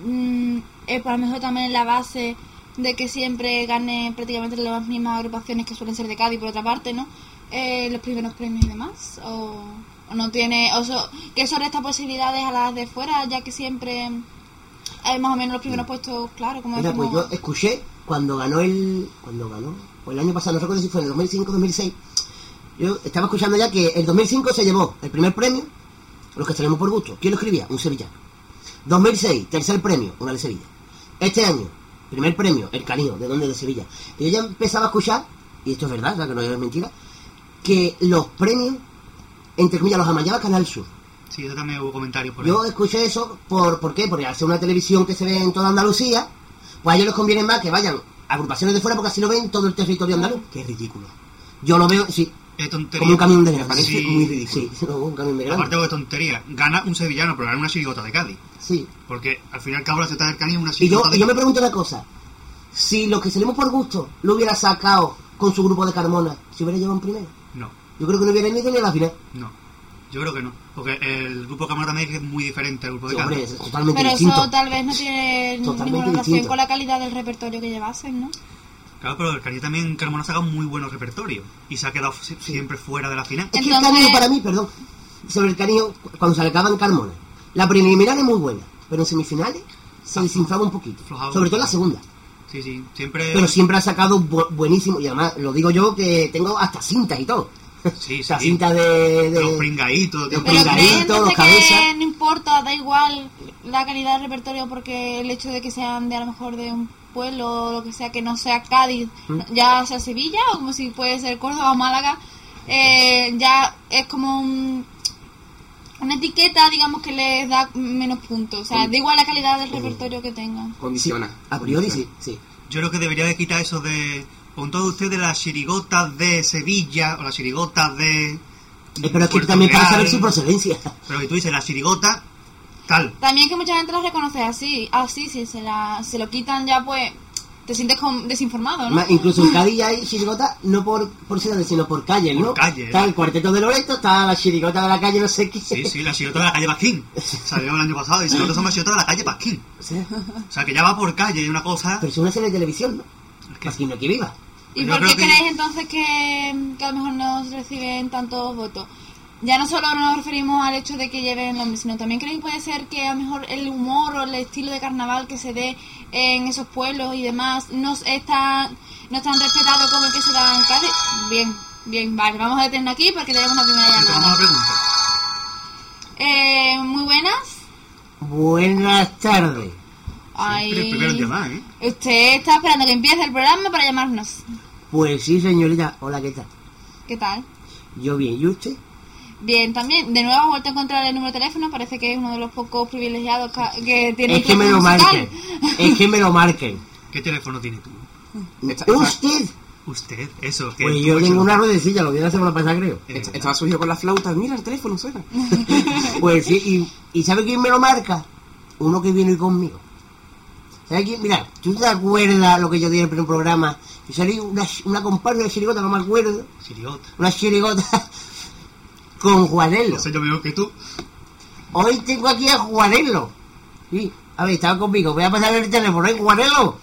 mm, es para lo mejor también la base de que siempre gane prácticamente las mismas agrupaciones que suelen ser de Cádiz por otra parte, ¿no? Eh, los primeros premios y demás. O, o no tiene. O so- que eso resta posibilidades a las de fuera, ya que siempre hay más o menos los primeros puestos, claro, como Mira, pues yo escuché cuando ganó el. Cuando ganó. O el año pasado, no recuerdo si fue en el 2005 o 2006. Yo estaba escuchando ya que el 2005 se llevó el primer premio, los que tenemos por gusto. ¿Quién lo escribía? Un sevillano. 2006, tercer premio, una de Sevilla. Este año, primer premio, el Canino, ¿de dónde? De Sevilla. Y yo ya empezaba a escuchar, y esto es verdad, o sea, que no es mentira, que los premios, entre comillas, los amallaba Canal Sur. Sí, yo también hubo comentarios por ahí. Yo escuché eso, por, ¿por qué? Porque al ser una televisión que se ve en toda Andalucía, pues a ellos les conviene más que vayan agrupaciones de fuera porque así lo ven todo el territorio andaluz. Que es ridículo. Yo lo veo, sí, Es tontería. como un camión de Me grande. parece Sí, muy ridículo. Sí, como <laughs> un camión de. Aparte de tontería, gana un sevillano, pero gana una chirigota de Cádiz. Sí. Porque al fin y al cabo la ciudad del Cádiz es una Y yo, chirigota de y yo me pregunto una cosa. Si los que salimos por gusto lo hubiera sacado con su grupo de Carmona, ¿se hubiera llevado en primero? No, Yo creo que no hubiera ni ido ni a la final. no. Yo creo que no. Porque el grupo Cámara también es muy diferente al grupo de Sí, hombre, es totalmente Pero distinto. eso tal vez no tiene Totalmente ninguna relación distinto. con la calidad del repertorio que llevasen, ¿no? Claro, pero el Cádiz también, Carmona ha sacado muy buenos repertorios. Y se ha quedado si- siempre fuera de la final. Es que el Entonces- canillo para mí, perdón, sobre el canillo, cuando se acaba en Carmona, la preliminar es muy buena, pero en semifinales se desinflaba un poquito. Aflojaba Sobre todo la segunda. Sí, sí, siempre... Pero siempre ha sacado bu- buenísimo, y además lo digo yo que tengo hasta cintas y todo. Sí, O sea, sí. cintas de... de- Los pringaditos. Los de- Pero Pringadito, ¿crees entonces los cabezas. que no importa, da igual la calidad del repertorio porque el hecho de que sean de a lo mejor de un pueblo o lo que sea que no sea Cádiz, ¿Mm? ya sea Sevilla o como si puede ser Córdoba o Málaga, eh, ya es como un- una etiqueta, digamos, que les da menos puntos. O sea, da igual la calidad del repertorio que tengan. Condiciona. a priori sí, sí. Yo creo que debería de quitar eso de... Con todos ustedes las chirigotas de Sevilla o las chirigotas de... Eh, Pero es que también para saber su procedencia. Pero que tú dices, las chirigotas, tal. También que mucha gente las reconoce así, así, si se, la, se lo quitan ya pues te sientes con- desinformado, ¿no? Incluso en Cádiz hay chirigotas no por, por ciudades, sino por calles, ¿no? Por calle. Está el cuarteto de Loreto, está la chirigota de la calle no sé qué. Sí, sí, la chirigota de la calle Pasquín. <laughs> Salió el año pasado y nosotros somos chirigota de la calle Pasquín. Sí. O sea, que ya va por calle y una cosa... Pero es una serie de televisión, ¿no? Que- no viva. ¿Y por qué que- creéis entonces que, que a lo mejor no reciben tantos votos? Ya no solo nos referimos al hecho de que lleven nombre, sino también creéis que puede ser que a lo mejor el humor o el estilo de carnaval que se dé en esos pueblos y demás no es tan, no es tan respetado como el que se da en Cádiz. Bien, bien, vale, vamos a detenernos aquí porque tenemos una primera llamada. Eh, muy buenas. Buenas tardes. Ay, primero en llamar, ¿eh? usted está esperando que empiece el programa para llamarnos. Pues sí, señorita. Hola, ¿qué tal? ¿Qué tal? Yo bien, ¿y usted? Bien, también, de nuevo he vuelto a encontrar el número de teléfono, parece que es uno de los pocos privilegiados que tiene Es que me lo marquen. Es que me lo marquen. <laughs> ¿Qué teléfono tiene tú? Esta- esta- ¿Usted? Usted, eso. que Pues yo tengo una ruedecilla, lo vi la semana pasada, creo. Eh, esta- Estaba surgido con la flauta. Mira, el teléfono suena. <laughs> Pues sí, y, ¿y sabe quién me lo marca? Uno que viene hoy conmigo. Mira, ¿tú te acuerdas lo que yo dije en el primer programa? Yo salí una, una comparsa de chirigota, no me acuerdo. Chirigota. Una chirigota <laughs> con Juanelo. No sé yo mejor que tú. Hoy tengo aquí a Juanelo. Sí, a ver, estaba conmigo. Voy a pasar el teléfono, ¿eh, Juanelo?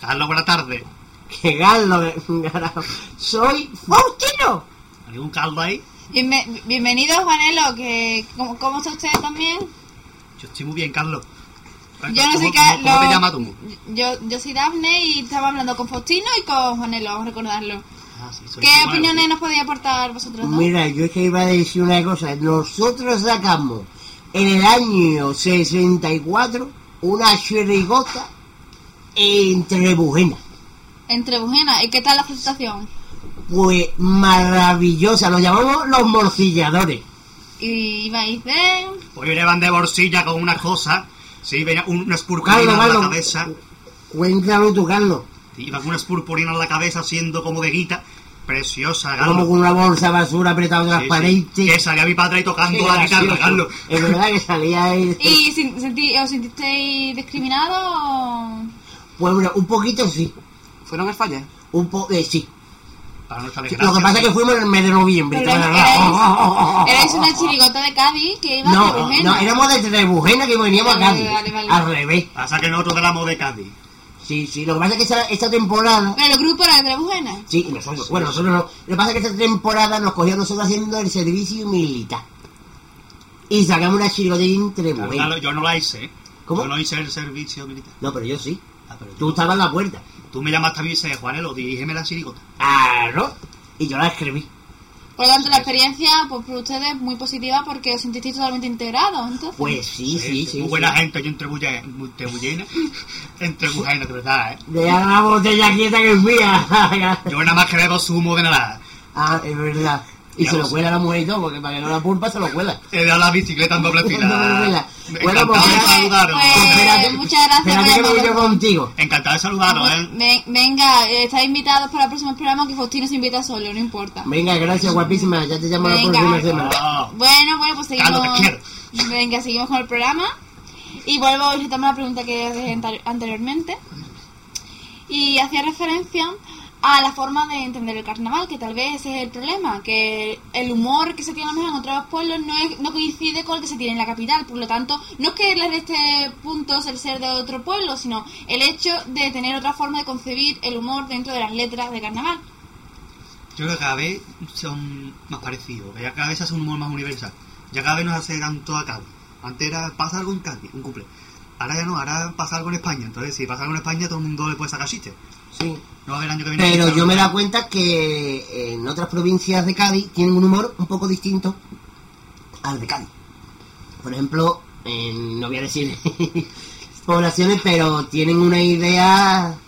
Carlos, buenas tardes. Que galo, carajo. <laughs> Soy Faustino. ¿Hay un caldo ahí? Bienve- bienvenido, Juanelo, que ¿cómo, cómo está usted también? Yo estoy muy bien, Carlos. Yo no sé ¿Cómo, qué... cómo- te llamas tú? Yo, yo soy Dafne y estaba hablando con Faustino y con Juanelo, vamos a recordarlo. Ah, sí, ¿Qué opiniones nos podía aportar vosotros dos? Mira, yo es que iba a decir una cosa. Nosotros sacamos en el año 64 una chirigota entre bujenas. Entre Bujena, ¿y qué tal la presentación? Pues maravillosa. Lo llamamos los morcilladores. Y ibais bien... Hoy llevan de bolsilla con una cosa. Sí, venía un- unas purpurinas en la cabeza. Cuéntalo tú, Carlos. Iba con unas purpurinas en la cabeza siendo como de guita. Preciosa, Como Carlos. con una bolsa de basura apretada Sí, sí. transparente. Que salía mi padre ahí Qué tocando la guitarra. Carlos. Es verdad que salía <laughs> ahí. ¿Y sentí- os sentisteis discriminados? Pues mira, un poquito sí. ¿Fueron al falla? Un po eh, sí. Para nuestra Sí, desgracia. Lo que pasa es que fuimos en el mes de noviembre. Pero erais, <laughs> erais una chirigota de Cádiz que iba de No, Bujena. no, éramos de Trebujena que veníamos a Cádiz. vale, vale. Al revés. Pasa que nosotros éramos de Cádiz. Sí, sí, lo que pasa es que esta, esta temporada. Pero el grupo era de Trebujena. Sí, nosotros, bueno, nosotros no. Lo que pasa es que esta temporada nos cogió a nosotros haciendo el servicio militar. Y sacamos una chirigotín Claro, Trebujena. yo no la hice. ¿Cómo? Yo no hice el servicio militar. No, pero yo sí. Ah, pero Tú estabas en la puerta. Tú me llamaste a mí y dices, Juanelo, dirígeme la chirigota. Claro. Y yo la escribí. Por lo tanto, la experiencia pues, por ustedes es muy positiva porque os sentisteis totalmente integrados. Entonces. Pues sí, sí, sí. Muy sí. buena gente, yo entre bullena, entre bullena, <laughs> de verdad, ¿eh? Deja la botella quieta que es mía. Yo nada más que bebo zumo de naranja. ah, es verdad. Y Ya se lo cuela la mujer y todo, porque para que no la pulpa se lo cuela. He dado la bicicleta en doble <laughs> fila. Me- Bueno, Encantado pues, de pues, saludaros. pues, Espérate, muchas gracias Espérate que me voy yo contigo. Encantado de saludaros, ¿eh? Ven- venga, eh, estáis invitados para el próximo programa que Faustino se invita solo, no importa. Venga, gracias, guapísima. Ya te llamo la Venga. próxima semana. Ah, Bueno, bueno, pues seguimos. Carlos, te quiero. Venga, seguimos con el programa. Y vuelvo y retomar la pregunta que dejé ante- anteriormente. Y hacía referencia a la forma de entender el carnaval, que tal vez ese es el problema, que el humor que se tiene a lo mejor en otros pueblos no, es, no coincide con el que se tiene en la capital. Por lo tanto, no es que le reste puntos el ser de otro pueblo, sino el hecho de tener otra forma de concebir el humor dentro de las letras de carnaval. Yo creo que cada vez son más parecidos. Ya cada vez se hace un humor más universal. Ya cada vez nos hace tanto a Cádiz. Antes era pasa algo en Cádiz, un cumple. Ahora ya no, ahora pasa algo en España. Entonces, si pasa algo en España, todo el mundo le puede sacar chistes. Sí. No va a haber año que viene. Pero yo me he dado cuenta que en otras provincias de Cádiz tienen un humor un poco distinto al de Cádiz. Por ejemplo, en- no voy a decir <laughs> poblaciones, pero tienen una idea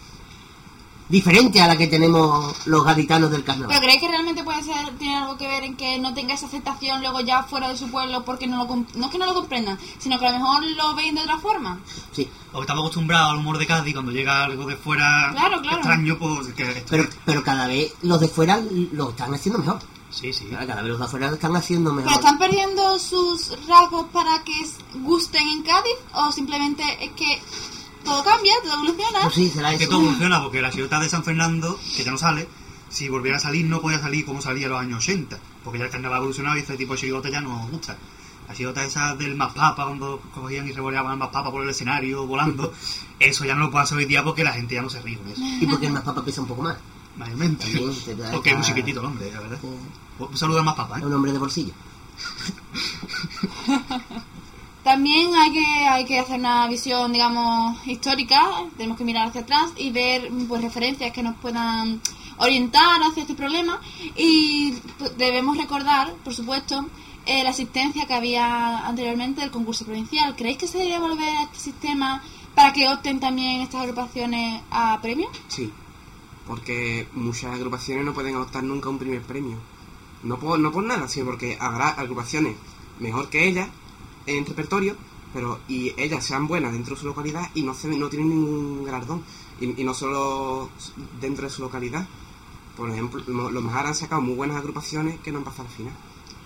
diferente a la que tenemos los gaditanos del ¿Pero carnaval. creéis que realmente puede ser, tiene algo que ver en que no tenga esa aceptación luego ya fuera de su pueblo porque no lo com- no es que no lo comprendan, sino que a lo mejor lo ven de otra forma? Sí. O estamos acostumbrados al humor de Cádiz, cuando llega algo de fuera Claro, claro. extraño, pues que... Pero, pero cada vez los de fuera lo están haciendo mejor. Sí, sí. Cada vez los de afuera lo están haciendo ¿Pero mejor. están perdiendo sus rasgos para que gusten en Cádiz o simplemente es que todo cambia, todo evoluciona. Pues sí, será Es que eso. todo funciona porque la chirigota de San Fernando, que ya no sale, si volviera a salir no podía salir como salía en los años 80, porque ya el carnaval ha evolucionado y este tipo de chirigota ya no nos gusta. La chirigota esa del más papa, cuando cogían y revoleaban al más papa por el escenario volando, <laughs> eso ya no lo puede hacer hoy día porque la gente ya no se ríe con eso. Y porque el más papa pesa un poco más. Mayormente. <laughs> Porque es esa- chiquitito el hombre, la verdad. Un saludo al más papa, Es ¿eh? un hombre de bolsillo. <laughs> También hay que, hay que hacer una visión, digamos, histórica. Tenemos que mirar hacia atrás y ver pues, referencias que nos puedan orientar hacia este problema. Y debemos recordar, por supuesto, eh, la asistencia que había anteriormente del concurso provincial. ¿Creéis que se debería volver a este sistema para que opten también estas agrupaciones a premios? Sí, porque muchas agrupaciones no pueden optar nunca a un primer premio. No por, no por nada, sino porque habrá agrupaciones mejor que ellas en repertorio, pero y ellas sean buenas dentro de su localidad y no, se, no tienen ningún galardón. Y, y no solo dentro de su localidad. Por ejemplo, lo- los mejores han sacado muy buenas agrupaciones que no han pasado al final.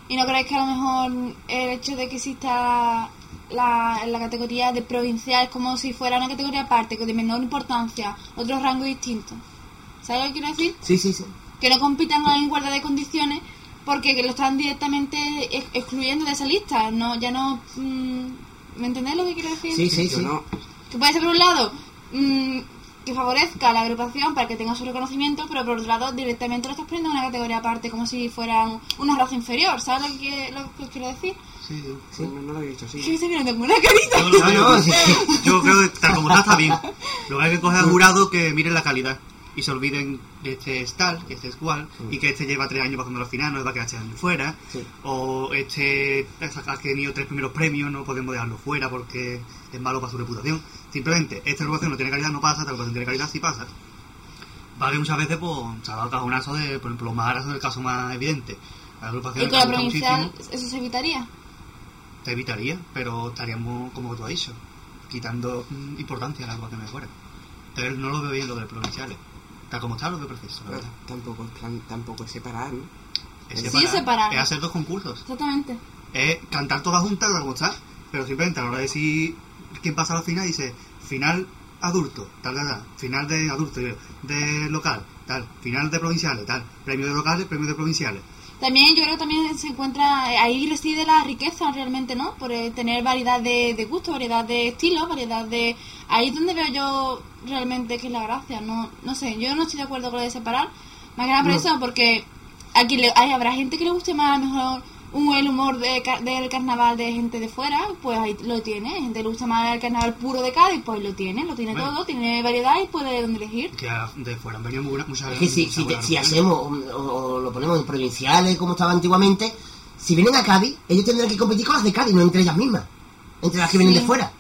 ¿Y no creéis que a lo mejor el hecho de que exista la, la categoría de provincial es como si fuera una categoría aparte, con de menor importancia, otros rangos distintos? ¿Sabes lo que quiero decir? Sí, sí, sí. Que no compitan en igualdad de condiciones porque que lo están directamente ex- excluyendo de esa lista. no Ya no... mm, ¿Me entendéis lo que quiero decir? Sí, sí, Yo sí. no, Que puede ser por un lado mm, que favorezca a la agrupación para que tenga su reconocimiento, pero por otro lado directamente lo estás poniendo en una categoría aparte, como si fueran una raza inferior, ¿sabes lo que, lo que quiero decir? Sí, no, no lo había dicho así. Está mirando con una carita. Yo, lo sé, No, no, yo- sí. yo creo que tal como está está bien. Lo que hay que coger al jurado que miren la calidad y se olviden de este es tal, que este es cual, y que este lleva tres años pasando la final, no le va a quedar este año fuera, Sí. o este ha tenido tres primeros premios, no podemos dejarlo fuera porque es malo para su reputación. Simplemente, esta agrupación no tiene calidad, no pasa, esta agrupación tiene calidad, sí pasa. Vale, muchas veces pues, se ha dado cajonazo de, por ejemplo, los más es el caso más evidente. La agrupación Y con la provincial eso se evitaría. te evitaría, pero estaríamos, como tú has dicho, quitando mm, importancia a las agrupaciones de fuera. Pero no lo veo bien lo de provinciales. Tal como está, lo veo preciso, la verdad. tampoco, plan, tampoco es separar, ¿no? Es Sí, separar, separar. es hacer dos concursos. Exactamente. Es cantar todas juntas, como está, pero simplemente a la hora de decir quién pasa a la final, dice final adulto, tal, tal, tal, final de adulto, de local, tal, final de provinciales, tal, premio de locales, premio de provinciales. También yo creo que también se encuentra, ahí reside la riqueza realmente, ¿no? Por eh, tener variedad de, de gustos, variedad de estilos, variedad de... Ahí es donde veo yo realmente que es la gracia, no no sé, yo no estoy de acuerdo con lo de separar, más que nada por No. eso, porque aquí le, hay, habrá gente que le guste más a lo mejor un, el humor de, ca- del carnaval de gente de fuera, pues ahí lo tiene, gente que le gusta más el carnaval puro de Cádiz, pues lo tiene, lo tiene Bueno. todo, tiene variedad y puede donde elegir. Que a- de fuera han venido muchas Es que si, muchas si, te- buenas si hacemos o, o lo ponemos en provinciales como estaba antiguamente, si vienen a Cádiz, ellos tendrán que competir con las de Cádiz, no entre ellas mismas, entre las que vienen de fuera.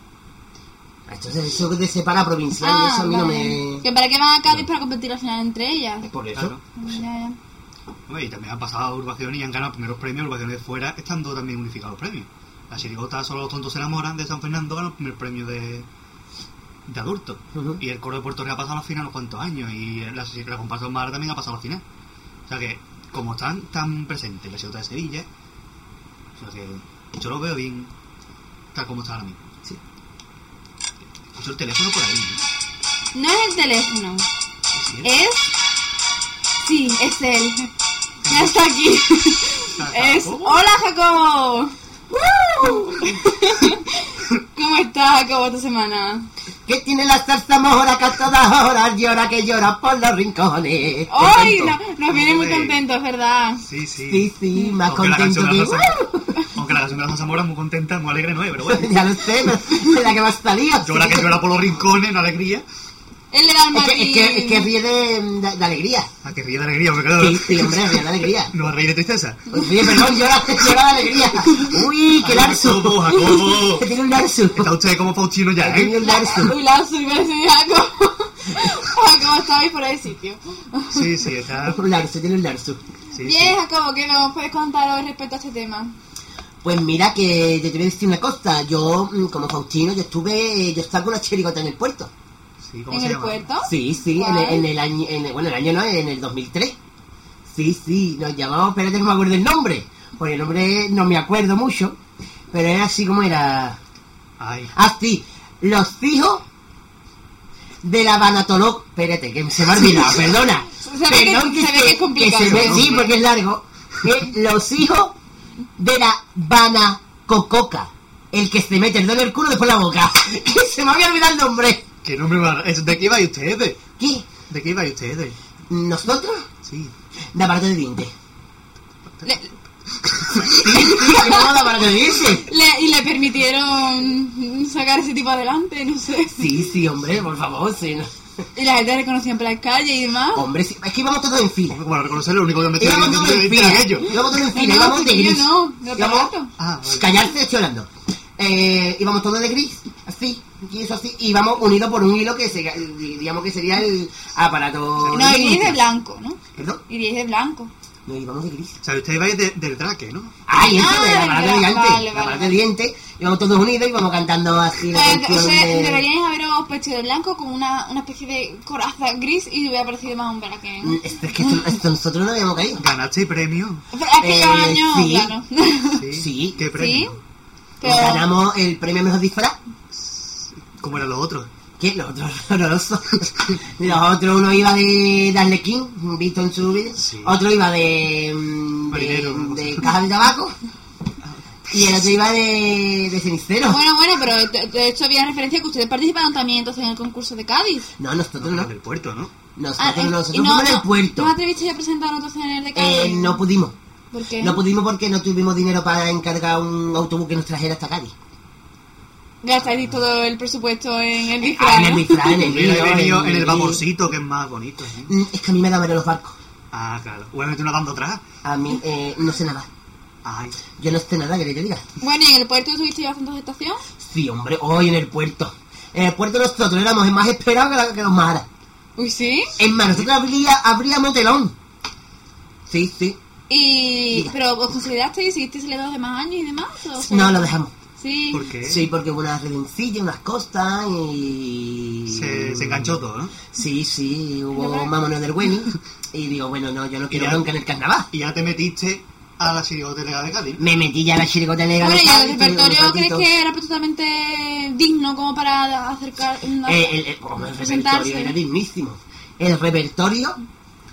Entonces eso de separar provincial, Ah, eso a mí no me... Que para qué van a Cádiz para competir al final entre ellas. Por eso. Claro. Ya, ya. Hombre, Y también han pasado agrupaciones y han ganado primeros premios, agrupaciones de fuera, estando también unificados los premios. La chirigota Solo los tontos se enamoran de San Fernando ganó el primer premio de, de adultos. Ujú. Y el coro de Puerto Rico ha pasado a la final unos cuantos años. Y la, la comparsa de Mara también ha pasado a la final. O sea que, como están tan presentes la chirigota de Sevilla, o sea que yo lo veo bien tal como está ahora mismo. Sí. Escucho el teléfono por ahí. ¿no? No es el teléfono, Sí, ¿eh? es... Sí, es él. Ya está aquí. Es... ¡Hola, Jacobo! <laughs> ¿Cómo estás, Jacobo, esta semana? Que tiene la que a todas horas llora que llora por los rincones. ¡Ay! No- nos viene muy Hombre. contento, es verdad. Sí, sí. Sí, sí, más Aunque contento que... Aunque la canción de la Mora es muy contenta, muy alegre, no es, pero <laughs> bueno. ya lo sé, pero es la que más salió. Yo la que llora por los rincones, una alegría. Él le da el Es que, es que, es que ríe de, de- de alegría. A que ríe de alegría, porque claro. Sí, sí, hombre, ríe de alegría. <laughs> No va a reír de tristeza. Ríe, perdón, llora, llora de alegría. Uy, qué larso. Jacobo, Jacobo. Que tiene un larso. Está usted como Faustino ya, Que tiene ¿eh? un larso. Uy, la iba a decir Jacobo. Jacobo, estabais por el sitio. Sí, sí, está. Un larso, tiene un larso. Sí, Bien, sí. Jacobo, ¿qué nos puedes contar hoy respecto a este tema? Pues mira que te voy a decir una cosa. Yo, mm, como Faustino, yo estuve, yo estaba con una chirigota en el puerto. Sí, ¿cómo ¿En se el llama? puerto? Sí, sí, en el, en el año, en el- bueno, el año no, en el 2003. Sí, sí, nos llamamos, espérate que me acuerdo el nombre. Porque el nombre no me acuerdo mucho, pero era así como era. Ay, Así, los hijos de la Banatolog... Espérate, que se me ha olvidado, perdona. <laughs> Se ve que- Perdón se que es complicado, se me- ¿no? sí, porque es largo. Que <laughs> los hijos de la Banacococa. El que se mete el dedo en el culo después la boca. <laughs> Que se me había olvidado el nombre. ¿Qué nombre va? ¿Es- ¿De qué vais ustedes? ¿Qué? ¿De qué vais ustedes? ¿Nosotros? Sí. De aparato de dientes. Le- <laughs> le- y le permitieron sacar ese tipo adelante, no sé. Sí, sí, hombre, por favor, sí. no. Y la gente reconocía por las calles y demás. Hombre, sí. Es que íbamos todos en fila. Bueno, reconocer lo único que me estoy Íbamos todos en fila. aquello. Íbamos todos en No, fila. no, Íbamos de gris. no. Ah, vale. Callarse, estoy hablando. Eh, íbamos todos de gris, así, y eso así, y íbamos unidos por un hilo que se, digamos que sería el aparato. No, iríais límite. de blanco, ¿no? Perdón, Iríais de blanco. no íbamos de gris. O sea, ustedes vais de- del traque, ¿no? Ay, eso Ah, de la aparato de ya, dientes. vale, la aparato de vale. dientes, íbamos todos unidos y íbamos cantando así la Pues, o sea, de. deberíais haberos vestido de blanco con una, una especie de coraza gris y hubiera parecido más un braque, ¿no? Mm, Es es que esto, esto nosotros no habíamos caído. ¿Ganaste premio? Pero eh, años, sí. claro. <laughs> Sí. Sí. ¿Qué premio? Pero- Ganamos el premio mejor disfraz. ¿Cómo eran los otros? ¿Qué? Los otros <laughs> horrorosos. Los otros, uno iba de, de Arlequín, visto en su vídeo. Sí. Otro iba de, mm, Marinero, de, caja de tabaco. Y el otro iba de, de cenicero. Bueno, bueno, pero de, hecho había referencia que ustedes participaron también entonces en el concurso de Cádiz. No, nosotros No, no. en el puerto, ¿no? Nosotros, Ah, eh, nosotros no, fuimos en no, el puerto. ¿No os atrevisteis a presentar entonces en el de Cádiz? Eh, no pudimos. ¿Por qué? No pudimos porque no tuvimos dinero para encargar un autobús que nos trajera hasta Cádiz. Gastáis todo el presupuesto en el Ah, disfraz, en el disfraz, en el lío, en el lío. vaporcito, que es más bonito. ¿sí? Mm, Es que a mí me da miedo los barcos. Ah, claro. Obviamente uno dando atrás. A mí eh, no sé nada. Ay. Yo no sé nada, que te diga. Bueno, ¿y en el puerto tuvisteis bastante aceptación? Sí, hombre, hoy en el puerto. En el puerto nosotros éramos más esperados que, la- que los maras. Uy, sí. Es más, nosotros abría, abríamos telón. Sí, sí. Y... ¿Pero os considerasteis? ¿Seguisteis saliendo los demás años y demás? ¿O No, lo dejamos. Sí. ¿Por qué? Sí, porque hubo unas redencillas, unas costas y... Se, se enganchó todo, ¿no? Sí, sí, hubo mamones del Weni. Y digo, bueno, no, yo no quiero ya- bronca en el carnaval. Y ya te metiste a la chirigotelera de Cádiz. Me metí ya a la chirigota negra. Bueno, de ¿y el Cádiz, repertorio crees que era totalmente digno como para acercar... una- Eh, el, el- hombre, el repertorio era dignísimo. El repertorio,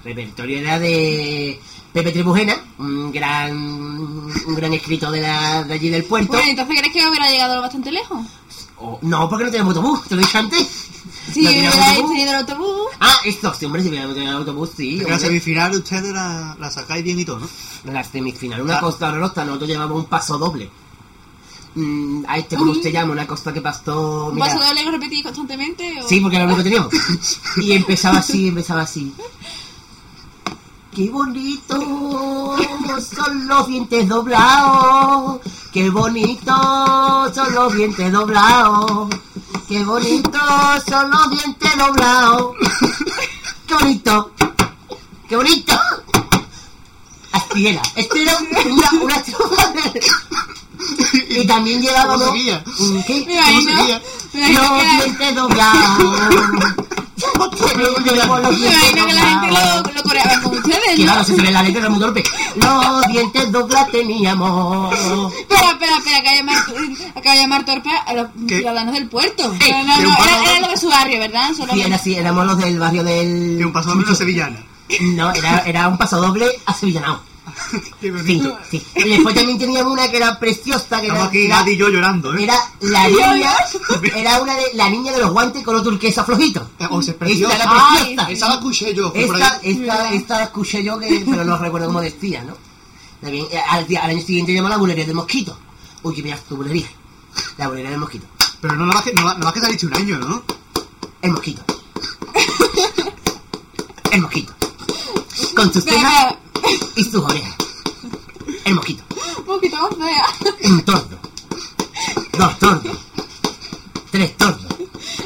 repertorio era de Pepe Trebujena, un gran, un gran escritor de, la, de allí del puerto. Bueno, entonces ¿crees que hubiera llegado bastante lejos? No, porque no tenemos autobús, te lo dije antes. Si No teníamos hubierais autobús. tenido el autobús... Ah, esto, sí, hombre, si hubiéramos tenido autobús, sí. Porque la semifinal ustedes la, la sacáis bien y todo, ¿no? La semifinal, una Ah. costa horrorosa, nosotros llevamos un paso doble. Mm, a este, como usted llama, una costa que pasó... ¿Un paso doble lo repetís constantemente? O... Sí, porque era lo único que teníamos. Y empezaba así, empezaba así. Qué bonito son los dientes doblados. Qué bonito son los dientes doblados. Qué bonito son los dientes doblados. Qué bonito. Qué bonito. Así era. Este era una, una estrofa de- Y también llevábamos... ¿Un ¿Qué? ¿Cómo imagino Los dientes doblados. Me imagino que la gente lo, lo coreaba con ustedes, ¿no? Claro, si se la letra era muy torpe. Los dientes doblados teníamos. Espera, espera, espera, acaba de llamar, acaba de llamar torpe a los ciudadanos del puerto. No, no, era, era lo de su barrio, ¿verdad? Solo Sí, era así, éramos los del barrio del... Que un paso doble a sevillana. No, era, era un paso doble a Sevillanao. Qué Sí, bonito. sí. Y después también teníamos una que era preciosa, que Estamos era... aquí, era- y yo llorando, ¿eh? Era la niña, era una de, la niña de los guantes color turquesa flojito. Eh, oh, se es Esta preciosa. era Ay, preciosa. Esa la escuché yo. Esta, esta, esta la escuché yo, que, pero no recuerdo cómo decía, ¿no? También, eh, al, día- al año siguiente llamó la bulería del mosquito. Uy, que mira tu bulería. La bulería del mosquito. Pero no vas que, no, no vas que te ha dicho un año, ¿no? El mosquito. El mosquito. Con sus Venga. Y sus orejas. El mosquito. Un poquito más fea. Un tordo. Dos tordos. Tres tordos.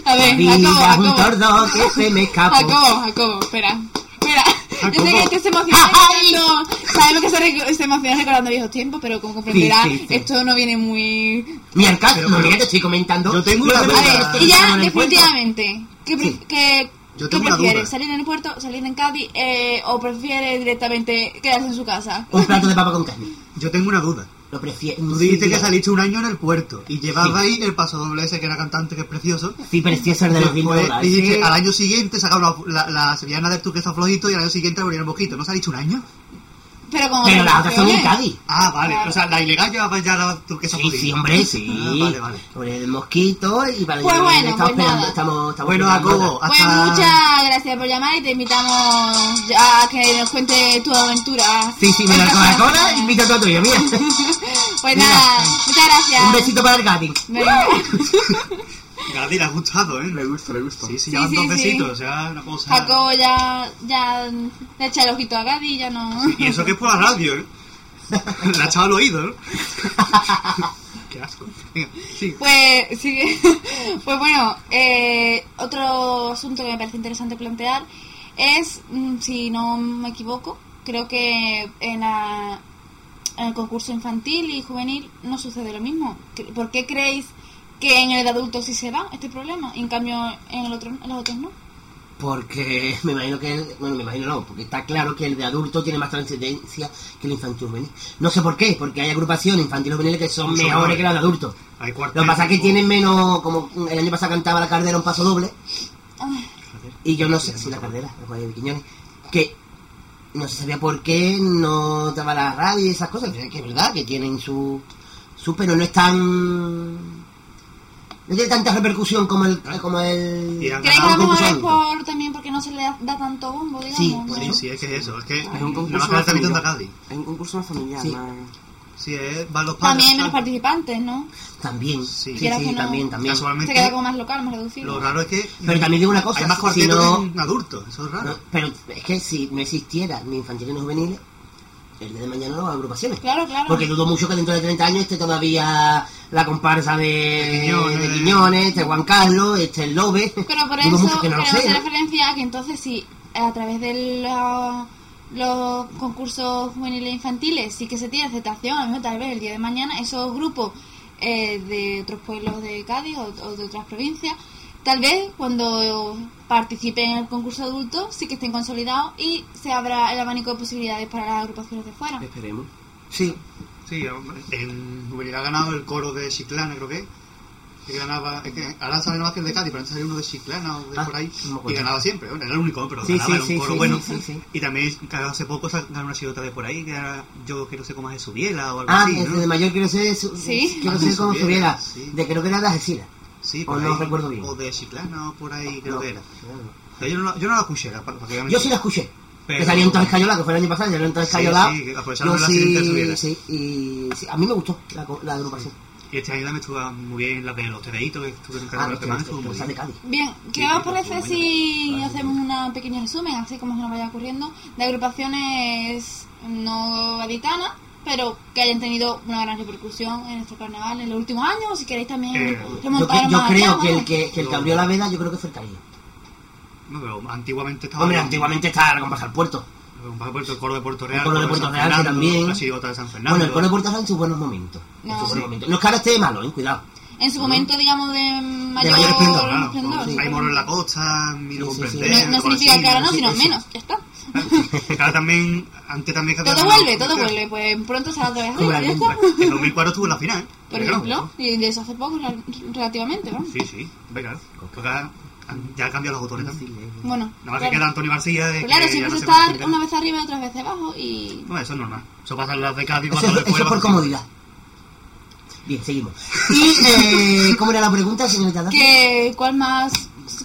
A ver, Vida Jacobo, es un Jacobo. tordo que se me escapó. Jacobo, Jacobo, espera. Espera. Yo sé que este se emociona Ay. recordando, sabemos que se, rec- se emociona recordando viejos tiempos, pero como comprenderá, Sí, sí, sí. esto no viene muy... Mi alcalde, Pero, no, pero- mira, te estoy comentando. Yo tengo una duda. A ver, y ya el definitivamente, ¿qué, pre- Sí. qué- Yo qué tengo prefieres? duda. ¿Salir en el puerto, salir en Cádiz eh, o prefieres directamente quedarse en su casa? Un plato de <laughs> papa con carne. Yo tengo una duda. Lo prefiero. Tú dijiste que saliste un año en el puerto y llevaba ahí el paso doble ese que era cantante, que es precioso. Sí, precioso el de los Después Guindolas. dijiste ese- al año siguiente sacaba la, la, la sevillana del turquesa flojito y al año siguiente abría el mosquito. ¿No se ha dicho un año? Pero como Pero las otras son en. Cádiz. Ah, vale. Claro. O sea, la ilegal llevaba ya la turquesa Sí, sí, hombre, sí. Ah, vale, vale. Por el mosquito y para Pues bueno, estamos pues esperando, nada. estamos, estamos Bueno. Jacobo, Pues hasta... muchas gracias por llamar y te invitamos ya a que nos cuente tu aventura. Sí, sí, me la <laughs> Coca-Cola, invito a todo tuyo, mira. <laughs> Pues nada, muchas gracias. Un besito para el Gati. <laughs> Gadi le ha gustado, ¿eh? Le gusta, le gusta. Sí, sí, llevan sí, dos sí. besitos, o sea, una cosa... Jacobo ya, ya le echa el ojito a Gadi, ya no. Y eso que es por la radio, ¿eh? <laughs> Le ha echado al oído, ¿no? <laughs> Qué asco. Venga, sí. Pues sí, <laughs> pues bueno, eh, otro asunto que me parece interesante plantear es, mm, si no me equivoco, creo que en, la- en el concurso infantil y juvenil no sucede lo mismo. ¿Por qué creéis que en el de adultos sí se da este problema y en cambio en, el otro, en los otros no? Porque me imagino que el, bueno, me imagino no, porque está claro que el de adulto tiene más trascendencia que el infantil juvenil. No sé por qué, porque hay agrupaciones infantiles juveniles que son Son mejores que las de adultos. Hay Lo que pasa es que tienen menos, como el año pasado cantaba la Cardera un paso doble, Ay, y yo no sé, si la Cardera, el Juan de Quiñones, que no se sabía por qué no daba la radio y esas cosas, que que es verdad que tienen su, su pero no es tan... No tiene tanta repercusión como el... Como el Y han ¿Creéis que a ganado lo un mejor es concurso por, también porque no se le da, da tanto bombo, digamos? Sí, ¿no? Sí, sí, es que es eso. Es que Es un no concurso más familiar. Cádiz. Es un concurso más familiar, Sí. más... Sí, es, van los padres. También menos tal. participantes, ¿no? También, Sí. sí, sí, no- también, también. Se queda como más local, más reducido. lo raro es que... Pero también digo una cosa, Hay más si cuartetos no- que adultos, eso es raro. No, pero es que si no existiera ni infantiles ni juveniles, el día de mañana a agrupaciones. Claro, claro. Porque dudo mucho que dentro de 30 años esté todavía la comparsa de, De Quiñones. de Quiñones, este Juan Carlos, este el Lobe. Pero por Dudo eso mucho que no hacer referencia a que entonces si a través de los concursos juveniles e infantiles sí que se tiene aceptación, a lo mejor tal vez el día de mañana esos grupos eh, de otros pueblos de Cádiz o, o de otras provincias, tal vez cuando participen en el concurso adulto sí que estén consolidados y se abra el abanico de posibilidades para las agrupaciones de fuera. Esperemos. Sí, Sí, en Juvenil ha ganado el coro de Chiclana, creo que. Que ganaba, es que ahora sale más que el de Cádiz, pero antes salía uno de Chiclana o de Ah, por ahí. no y ganaba siempre, bueno, era el único, pero Sí, ganaba, sí, era un sí, coro sí, bueno. sí, sí. Y también hace poco ganó una chilota de por ahí, que era yo que no sé cómo es de Subiela o algo Ah, así. desde ¿no? de mayor quiero ser, su- Sí. quiero Ah, ser de como Subiela, de creo que era de Algeciras. Sí, o por no ahí, recuerdo bien. O de Chiclana o por ahí, creo No, que era. no, no. Yo no, la- yo no la escuché, la- Yo sí la escuché. Pero- Que salían todos escayolados, que fue el año pasado, salieron todos Sí, escayolados. sí, aprovecharon la sí, subida. sí, y sí, a mí me gustó la, agrupación. Y este año también estuvo muy bien la de los tereitos, que estuve en Ah, los demás, bien. ¿qué Sí, os sí, parece si hacemos un pequeño resumen, así como se nos vaya ocurriendo, de agrupaciones no gaditanas, pero que hayan tenido una gran repercusión en nuestro carnaval en los últimos años, o si queréis también Eh, Yo, remontar yo más creo que el que, que el que abrió la veda, yo creo que fue el Carillo. No, pero antiguamente estaba. Hombre, antiguamente estaba la comparsa al puerto. Ejemplo, el coro de Puerto Real, El coro de Puerto Real, Fernando, también. La de San Fernando. Bueno, el coro de Puerto Real en sus buenos momentos. En No, sus buenos sí. momentos. No es que ahora esté malo, eh, cuidado. En su momento, digamos, de mayor, mayor esplendor, Claro, esplendor, sí. hay moro en la costa, miro Sí, sí, sí. No, no significa que ahora no, sino sí. menos, ya está. Que <laughs> ahora también, antes también... que Todo vuelve, todo vuelve, pues pronto será otra vez ya está. En 2004 estuvo en la final. Por ejemplo, y de eso hace poco, rel- relativamente, ¿no? Sí, sí, venga. Ahora ya han cambiado los autores también. Bueno, Nada más que claro. queda Antonio García. de Pero claro, que siempre ya se no está una vez arriba y otra vez abajo y... Bueno, eso es normal. Eso pasa en las de Cádiz Eso, cuando es- después eso es por va- comodidad. Bien, seguimos. <laughs> Y, eh, ¿cómo era la pregunta, señorita que ¿Cuál más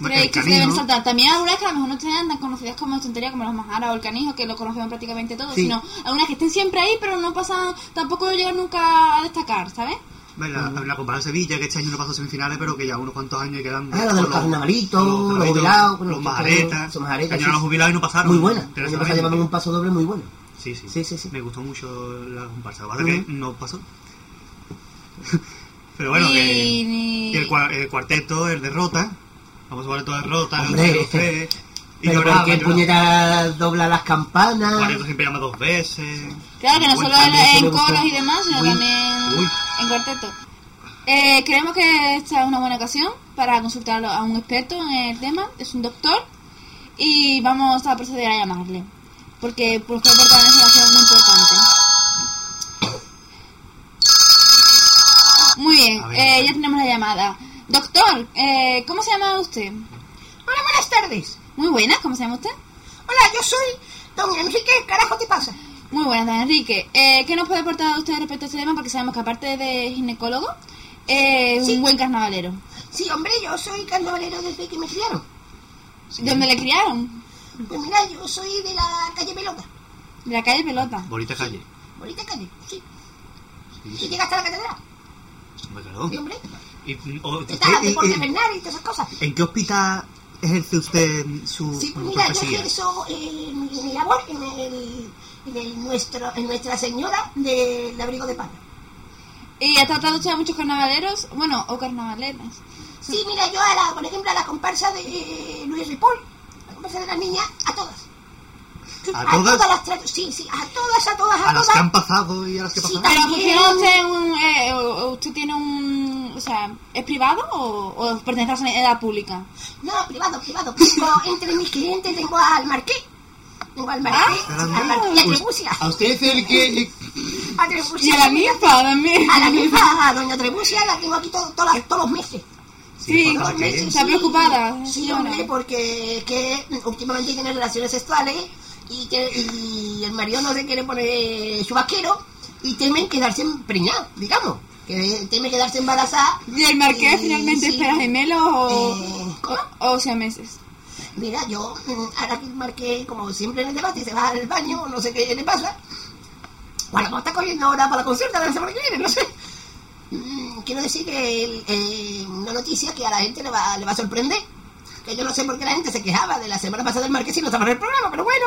Bueno, creéis el que se canijo. deben saltar? También algunas que a lo mejor no sean tan conocidas como tontería como los Majara o el Canijo, que lo conocemos prácticamente todos, Sí. sino algunas que estén siempre ahí, pero no pasan, tampoco llegan nunca a destacar, ¿sabes? Bueno, La, la Comparsa Sevilla, que este año no pasó semifinales, pero que ya unos cuantos años quedan. Ah, lo de los carnavalitos, los jubilados, bueno, los los majaretas. los majaretas, Que año sí, los jubilados y no pasaron. Muy buena. El año pasado llevaban un paso doble muy bueno. Sí, sí. Sí, sí, sí. Me gustó mucho la comparsa. Lo que pasa es que no pasó. <laughs> Pero bueno, Y- que. y- el, cua- el cuarteto, el derrota. Vamos a ver todo derrota. Hombre. el café, y Pero ¿por qué puñeta dobla las campanas? cuarteto siempre llama dos veces. Claro, que no solo eso en gustó. coros y demás, sino Uy, también uy. en cuarteto. Eh, creemos que esta es una buena ocasión para consultar a un experto en el tema, es un doctor, y vamos a proceder a llamarle, porque pues, puede aportar una información muy importante. Eh, ya tenemos la llamada. Doctor, eh, ¿cómo se llama usted? Hola, buenas tardes. Muy buenas, ¿cómo se llama usted? Hola, yo soy don Enrique. ¿Qué carajo te pasa? Muy buenas, don Enrique. Eh, ¿Qué nos puede aportar usted respecto a este tema? Porque sabemos que aparte de ginecólogo, eh, es Sí. un buen carnavalero. Sí, hombre, yo soy carnavalero desde que me criaron. ¿Dónde le criaron? Pues mira, yo soy de la calle Pelota. De la calle Pelota. Bonita calle. Bonita calle, sí. Sí, ¿Y sí. llegaste a la catedral? Hombre, claro. Sí, hombre. Y, o- Está Deporte eh, eh, y todas esas cosas. ¿En qué hospital ejerce usted su Sí, mira, yo ejerzo eh, mi, mi labor en, el, en, el nuestro, en Nuestra Señora del Abrigo de Pana. ¿Y ha tratado usted a muchos carnavaleros? Bueno, o carnavaleras. Sí, mira, yo a la, por ejemplo, a la comparsa de Luis Ripoll, la comparsa de las niñas, a todas. ¿A todas? las trato, sí, sí, a todas, a todas, a, ¿A las todas. que han pasado y a las que Sí, pasan? Pero usted un, eh, usted tiene un, o sea, ¿es privado o, o pertenece a la sanidad pública? No, privado, privado. Tengo, entre mis clientes tengo al Marqués. Tengo al Marqués, Ah, al Marqués y a Us- Trebucia. ¿A usted es el que...? A Trebucia. Y a la ninfa también. A la ninfa, a doña Trebucia, la tengo aquí todo- las- todos los meses. Sí, está preocupada. Sí, hombre, porque que últimamente tiene relaciones sexuales y, que, y el marido no se quiere poner su vaquero y temen quedarse preñado, digamos. Que teme quedarse embarazada. ¿Y el marqués Y- finalmente sí. espera gemelos o, Eh, o, o sea meses? Mira, yo, <laughs> ahora que el marqués, como siempre en el debate, se va al baño, no sé qué le pasa. Bueno, pues está corriendo ahora para la consulta de la semana que viene, no sé. Mm, Quiero decir que el- eh, una noticia que a la gente le va, le va a sorprender. Que yo no sé por qué la gente se quejaba de la semana pasada del marqués y no estaba en el programa, pero bueno.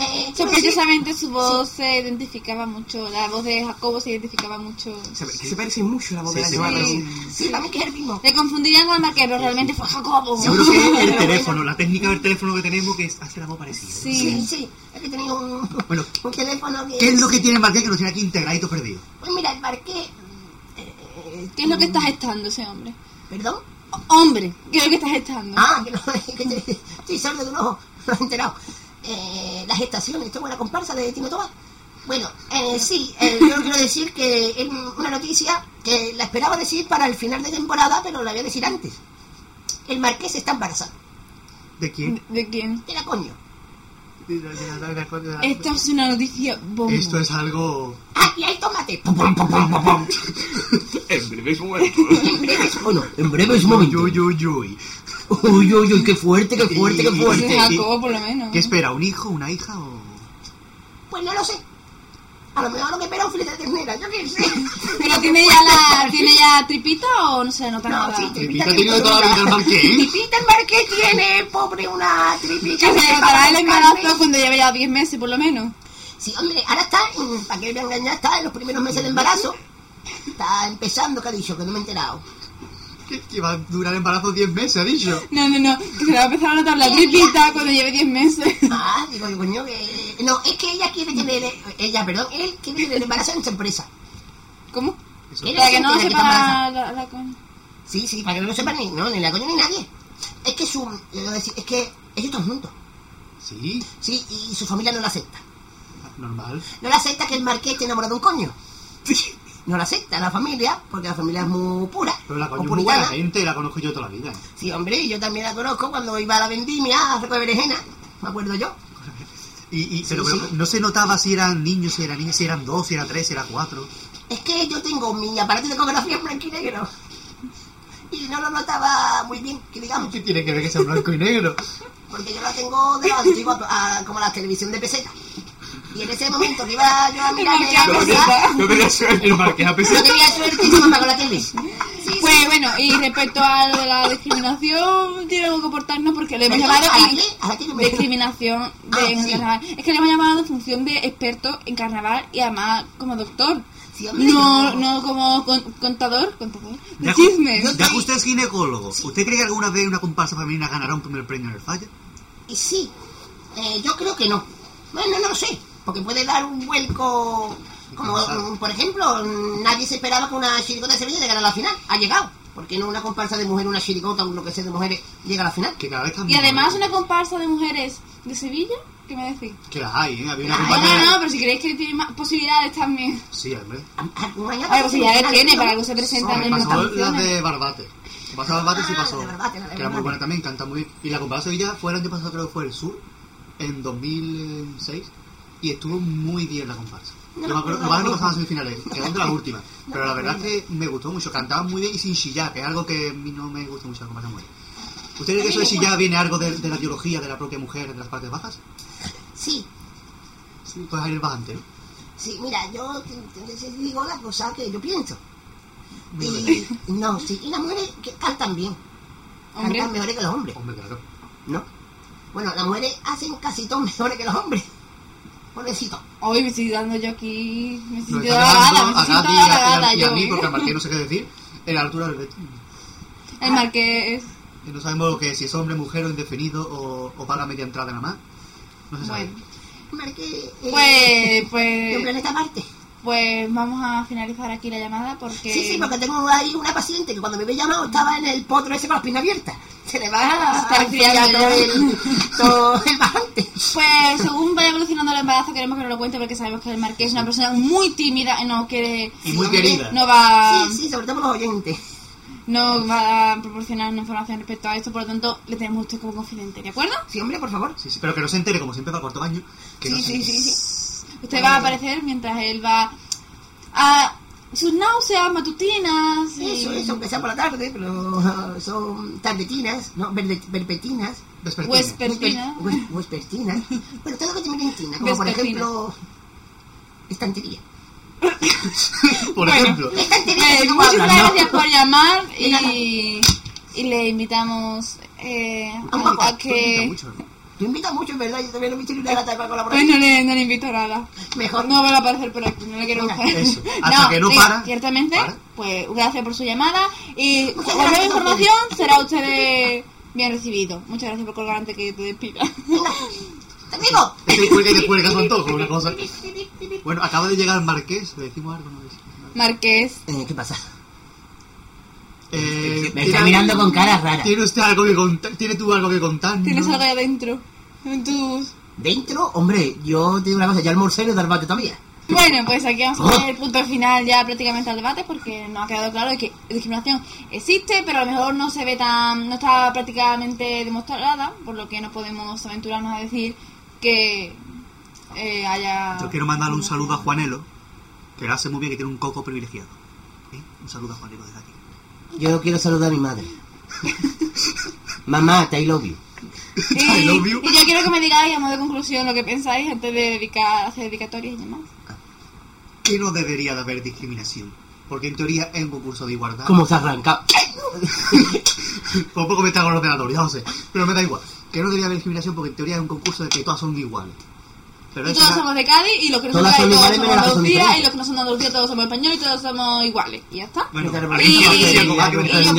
Eh, Sospechosamente su voz se identificaba mucho, la voz de Jacobo se identificaba mucho. Se, que se parece mucho a la voz de la Sí, semana. sí. Sí, para mí que es el mismo. Le confundirían con el marqués, pero realmente fue Jacobo. Seguro que es el teléfono, la técnica del teléfono que tenemos que es- hace la voz parecida. Sí, Sí. sí, es que tenía un, Bueno, un teléfono que... ¿qué es lo que tiene Marqués que nos tiene aquí integradito perdido? Pues mira, el marqués... eh, ¿Qué es lo que está gestando ese hombre? ¿Perdón? Hombre, ¿qué es lo que está gestando? Ah, que no, <laughs> que te, estoy sordo de un ojo, no he enterado. Eh, la gestación, esto es la comparsa de Tino Tobá. Bueno, eh, sí, eh, yo quiero decir que es una noticia que la esperaba decir para el final de temporada, pero la voy a decir antes. El marqués está embarazado. ¿De quién? ¿De quién? Era coño. Esto es una noticia bomba. Esto es algo... Ah, y hay tomate. <laughs> En breves momentos. En breves, bueno, en breves momentos. uy, uy, uy. Uy, uy, uy, qué fuerte, qué fuerte, qué fuerte. Jacobo, por lo menos. ¿Qué espera? ¿Un hijo, una hija o...? Pues no lo sé. A lo mejor lo que espera es un filete de ternera, yo qué sé. <laughs> ¿Pero tiene ya la tiene ya tripita o no se nota No, nada? sí, Tripita tripita tiene toda la vida el Marqués. Tripita el marqués tiene, pobre, una tripita. Que se notará el embarazo cuando lleve ya 10 meses, por lo menos. Sí, hombre, ahora está, para que me engañar, está en los primeros meses de embarazo. Está empezando, que ha dicho, que no me he enterado. Que, que va a durar el embarazo 10 meses, ha dicho. No, no, no. Que se va a empezar a notar la tripita cuando lleve 10 meses. <laughs> Ah, digo, yo, coño, que... No, es que ella quiere tener, ella, perdón, él quiere tener el embarazo en sorpresa. ¿Cómo? Para que no que sepa la, la, la coña. Sí, sí, para que no lo sepa ni, no, ni la coña ni nadie. Es que su, es que ellos están juntos. Sí, Sí, y su familia no la acepta. normal. No la acepta que el marqués esté enamorado de un coño. <laughs> No la acepta la familia, porque la familia es muy pura. Pero la o coño es muy buena gente, la conozco yo toda la vida. Sí, hombre, yo también la conozco cuando iba a la vendimia a recoger berenjena. Me acuerdo yo. <laughs> Y, y, pero, Sí, pero sí. no se notaba si eran niños, si eran niñas, si eran dos, si eran tres, si eran cuatro. Es que yo tengo mi aparato de ecografía en blanco y negro. <laughs> Y no lo notaba muy bien, que digamos. ¿Qué tiene que ver que sea blanco y negro? <laughs> Porque yo la tengo de la antigua, como la televisión de peseta. Y en ese momento que iba yo a mirar la cosa, No tenía suerte el marqués a no pesar. tenía suerte y se me apagó la tele. Sí, sí. Pues bueno, y respecto a lo de la discriminación, tiene algo que aportarnos porque le hemos llamado ¿A discriminación <laughs> de Ah, sí. carnaval. Es que le hemos llamado función de experto en carnaval y además como doctor. Sí, No, no como con- contador, contador de chismes. ya que usted es ginecólogo, ¿usted cree que alguna vez una comparsa femenina ganará un primer premio en el fallo? Y sí, eh, yo creo que no. Bueno, no lo sé, porque puede dar un vuelco. Como, por ejemplo, nadie se esperaba que una chiricota de Sevilla llegara a la final. Ha llegado. Porque no una comparsa de mujer, una chiricota, o lo que sea de mujeres, llega a la final. Que cada vez están Y además mejor. una comparsa de mujeres de Sevilla ¿Qué me decís? Que las hay, ¿eh? Había una No, compañera... no, no, pero si creéis que tiene más posibilidades también. Sí, hombre. Algún año A ver, posibilidades tiene, para algo se presentan en las pasó la canciones. de Barbate. Pasó Barbate sí Ah, pasó. de Barbate, la de que era muy buena también, canta muy bien. Y la comparsa Sevilla fue el año pasado, creo que fue el sur, en 2006. Y estuvo muy bien la comparsa. No lo más que pasaban semifinales, quedó de la última. <laughs> Pero la verdad es que me gustó mucho, cantaban muy bien y sin chillar, que es algo que a mí no me gusta mucho la comparsa mujer. ¿Usted cree que eso de chillar viene algo de, de la biología de la propia mujer en las partes bajas? Sí, Sí, pues ahí el bajante, ¿no? sí, mira, yo digo la cosa que yo pienso. Y, no, sí, y las mujeres que cantan bien. Hombre. Cantan mejores que los hombres, Hombre, claro. ¿no? Bueno, las mujeres hacen casi todo mejores que los hombres. Pobrecito. Hoy me estoy dando yo aquí. Me Nos siento está dejando halagada, me a siento Gaby y a- mí, porque al marqués no sé qué decir, en la altura del vestido. El marqués. Y no sabemos lo que si es hombre, mujer o indefinido o, o paga media entrada nada más. No se sabe. Bueno, Marque, eh, pues, <laughs> de un pues, planeta Marte. Pues vamos a finalizar aquí la llamada porque. Sí, sí, porque tengo ahí una paciente que cuando me había llamado estaba en el potro ese con las piernas abiertas. Se le va a <laughs> enfriar todo el, todo el bajante. Pues según vaya evolucionando el embarazo queremos que nos lo cuente porque sabemos que el marqués es una persona muy tímida y no quiere, Y muy querida. no va, Sí, sí, sobre todo los oyentes. no va a proporcionar una información respecto a esto, por lo tanto le tenemos a usted como confidente, ¿de acuerdo? Sí, hombre, por favor. Sí, sí, pero que no se entere, como siempre va corto baño. Que no Sí, sí, sí, sí. Usted va a aparecer mientras él va a sus náuseas matutinas y... Eso, eso, aunque sea por la tarde, pero son tardetinas, no, verde- verpetinas. Vespertina. Vespertina. Hues- Vespertinas. Bueno, todo lo que tiene en tina, como por Vespertina. ejemplo, estantería. <laughs> Por Bueno. ejemplo. Estantería Eh, ¿no? gracias por llamar y, y le invitamos eh, a, que... ¿no? Tú invitas mucho, es verdad, yo también no ni una gata para colaborar. Pues no le, no le invito a nada. Mejor No va a aparecer por aquí, no le quiero buscar. eso. <laughs> Hasta que no para. Ciertamente, Para. pues gracias por su llamada y cualquier información será usted bien recibido. Muchas gracias por colgar antes que te despida. <laughs> ¡Amigo! <laughs> Este cuelga y te cuelga con todo, una cosa. Bueno, acaba de llegar marqués, le decimos algo, no. Marqués, Eh, ¿Qué pasa? Eh, Me ¿tiene- está mirando con cara rara. ¿Tiene usted algo que contar? ¿Tiene tú algo que contar? tienes algo ahí adentro. En tus... Dentro, hombre, yo te digo una cosa, ya almorcé no dar bate todavía. Bueno, pues aquí vamos a Oh. poner el punto final ya prácticamente al debate porque nos ha quedado claro que la discriminación existe, pero a lo mejor no se ve tan, no está prácticamente demostrada, por lo que no podemos aventurarnos a decir que eh, haya... Yo quiero mandarle un saludo a Juanelo, que lo hace muy bien, que tiene un coco privilegiado. ¿Eh? Un saludo a Juanelo desde aquí. Yo quiero saludar a mi madre. <laughs> Mamá, I love you. I Y, love you. y yo quiero que me digáis a modo de conclusión lo que pensáis antes de dedicar, hacer dedicatorias y demás. Que no debería de haber discriminación. Porque en teoría es un concurso de igualdad. ¿Cómo se ha arrancado? <laughs> Por poco me está con el ordenador, ya lo sé. Pero me da igual. Que no debería haber discriminación porque en teoría es un concurso de que todas son iguales. Pero Y eso todos somos de Cádiz y los que no son de Todas Cádiz todos somos son Andalucía y los que no son de Andalucía todos somos españoles y todos somos iguales. Y ya está. Bueno, Y, y-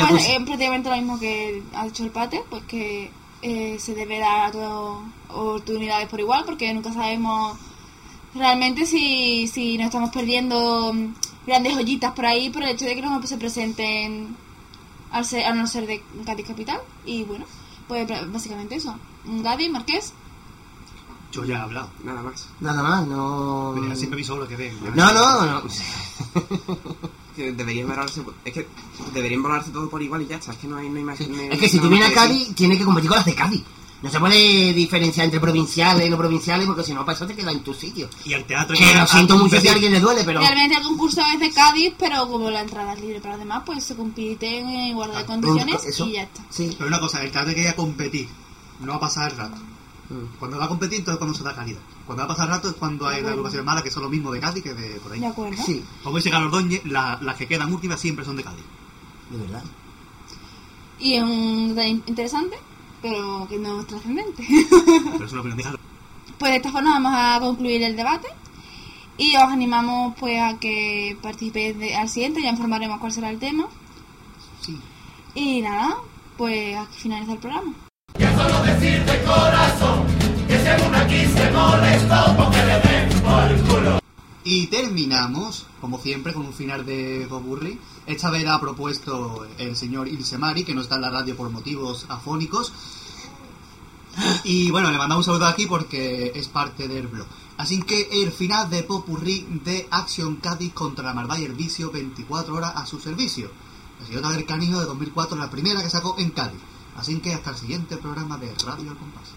pues eh, prácticamente lo mismo que ha dicho el pate, pues que eh, se debe dar a todos oportunidades por igual, porque nunca sabemos realmente si, si nos estamos perdiendo mm, grandes joyitas por ahí por el hecho de que no se presenten al, ser, al no ser de Cádiz Capital. Y bueno, pues básicamente eso. Gadi, Marqués. Yo ya he hablado. Nada más. Nada más, no... Mira, siempre mi solo que ven. No, no, no. <laughs> Deberían valorarse, es que deberían valorarse todo por igual y ya está. Es que no hay, no hay más. no Es que si nada tú vienes a que decir. Cádiz, tienes que competir con las de Cádiz. No se puede diferenciar entre provinciales y no provinciales porque si no, para eso te queda en tu sitio. Y al teatro... Que lo siento mucho si a alguien le duele, pero... Realmente el concurso es de Cádiz, pero como la entrada es libre para los demás, pues se compite en igualdad de condiciones Eso. y ya está. Sí. Pero una cosa, el teatro quería competir. No va a pasar el rato. Mm. Cuando va a competir, entonces es cuando se da calidad. Cuando va a pasar rato es cuando hay Bueno. agrupaciones malas que son lo mismo de Cádiz que de por ahí. ¿De acuerdo? Sí, Como dice Carlos Doñez, la- las que quedan últimas siempre son de Cádiz. de verdad. Y es un detalle interesante, pero que no es trascendente. <laughs> Pero eso es lo que nos deja pues de esta forma vamos a concluir el debate y os animamos pues a que participéis de- al siguiente, ya informaremos cuál será el tema. Sí. Y nada, pues aquí finaliza el programa. Y terminamos, como siempre, con un final de Boburri. Esta vez ha propuesto el señor Ilsemari, que no está en la radio por motivos afónicos. Y bueno, le mandamos un saludo aquí porque es parte del blog. Así que el final de Popurrí de Action Cádiz contra la Marbella Vicio, 24 horas a su servicio. La siguiente del Canijo de 2004, la primera que sacó en Cádiz. Así que hasta el siguiente programa de Radio Al Compás.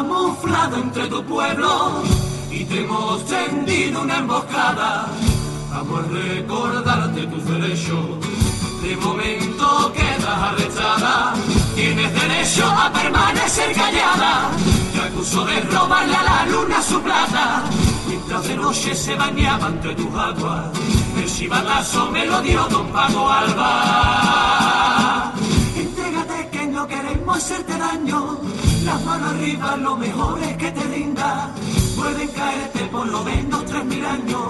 Camuflado entre tu pueblo y te hemos tendido una emboscada. Vamos a recordarte tus derechos. De momento quedas arrestada. Tienes derecho a permanecer callada. Te acuso de robarle a la luna su plata. Mientras de noche se bañaba entre tus aguas. El chivatazo me lo dio don Paco Alba. Entrégate que no queremos hacerte daño. Las manos arriba, lo mejor es que te rinda. Pueden caerte por lo menos tres mil años.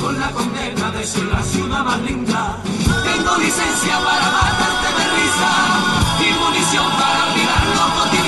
Con la condena de ser la ciudad más linda. Tengo licencia para matarte de risa. Y munición para olvidar lo cotidiano.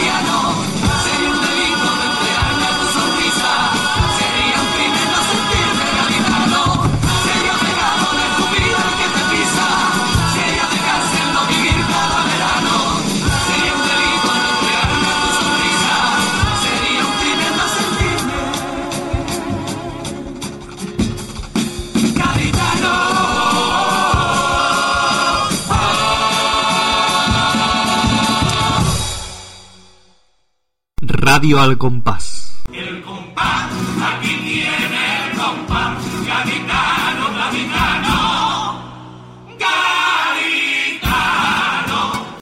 Radio Al Compás. Compás,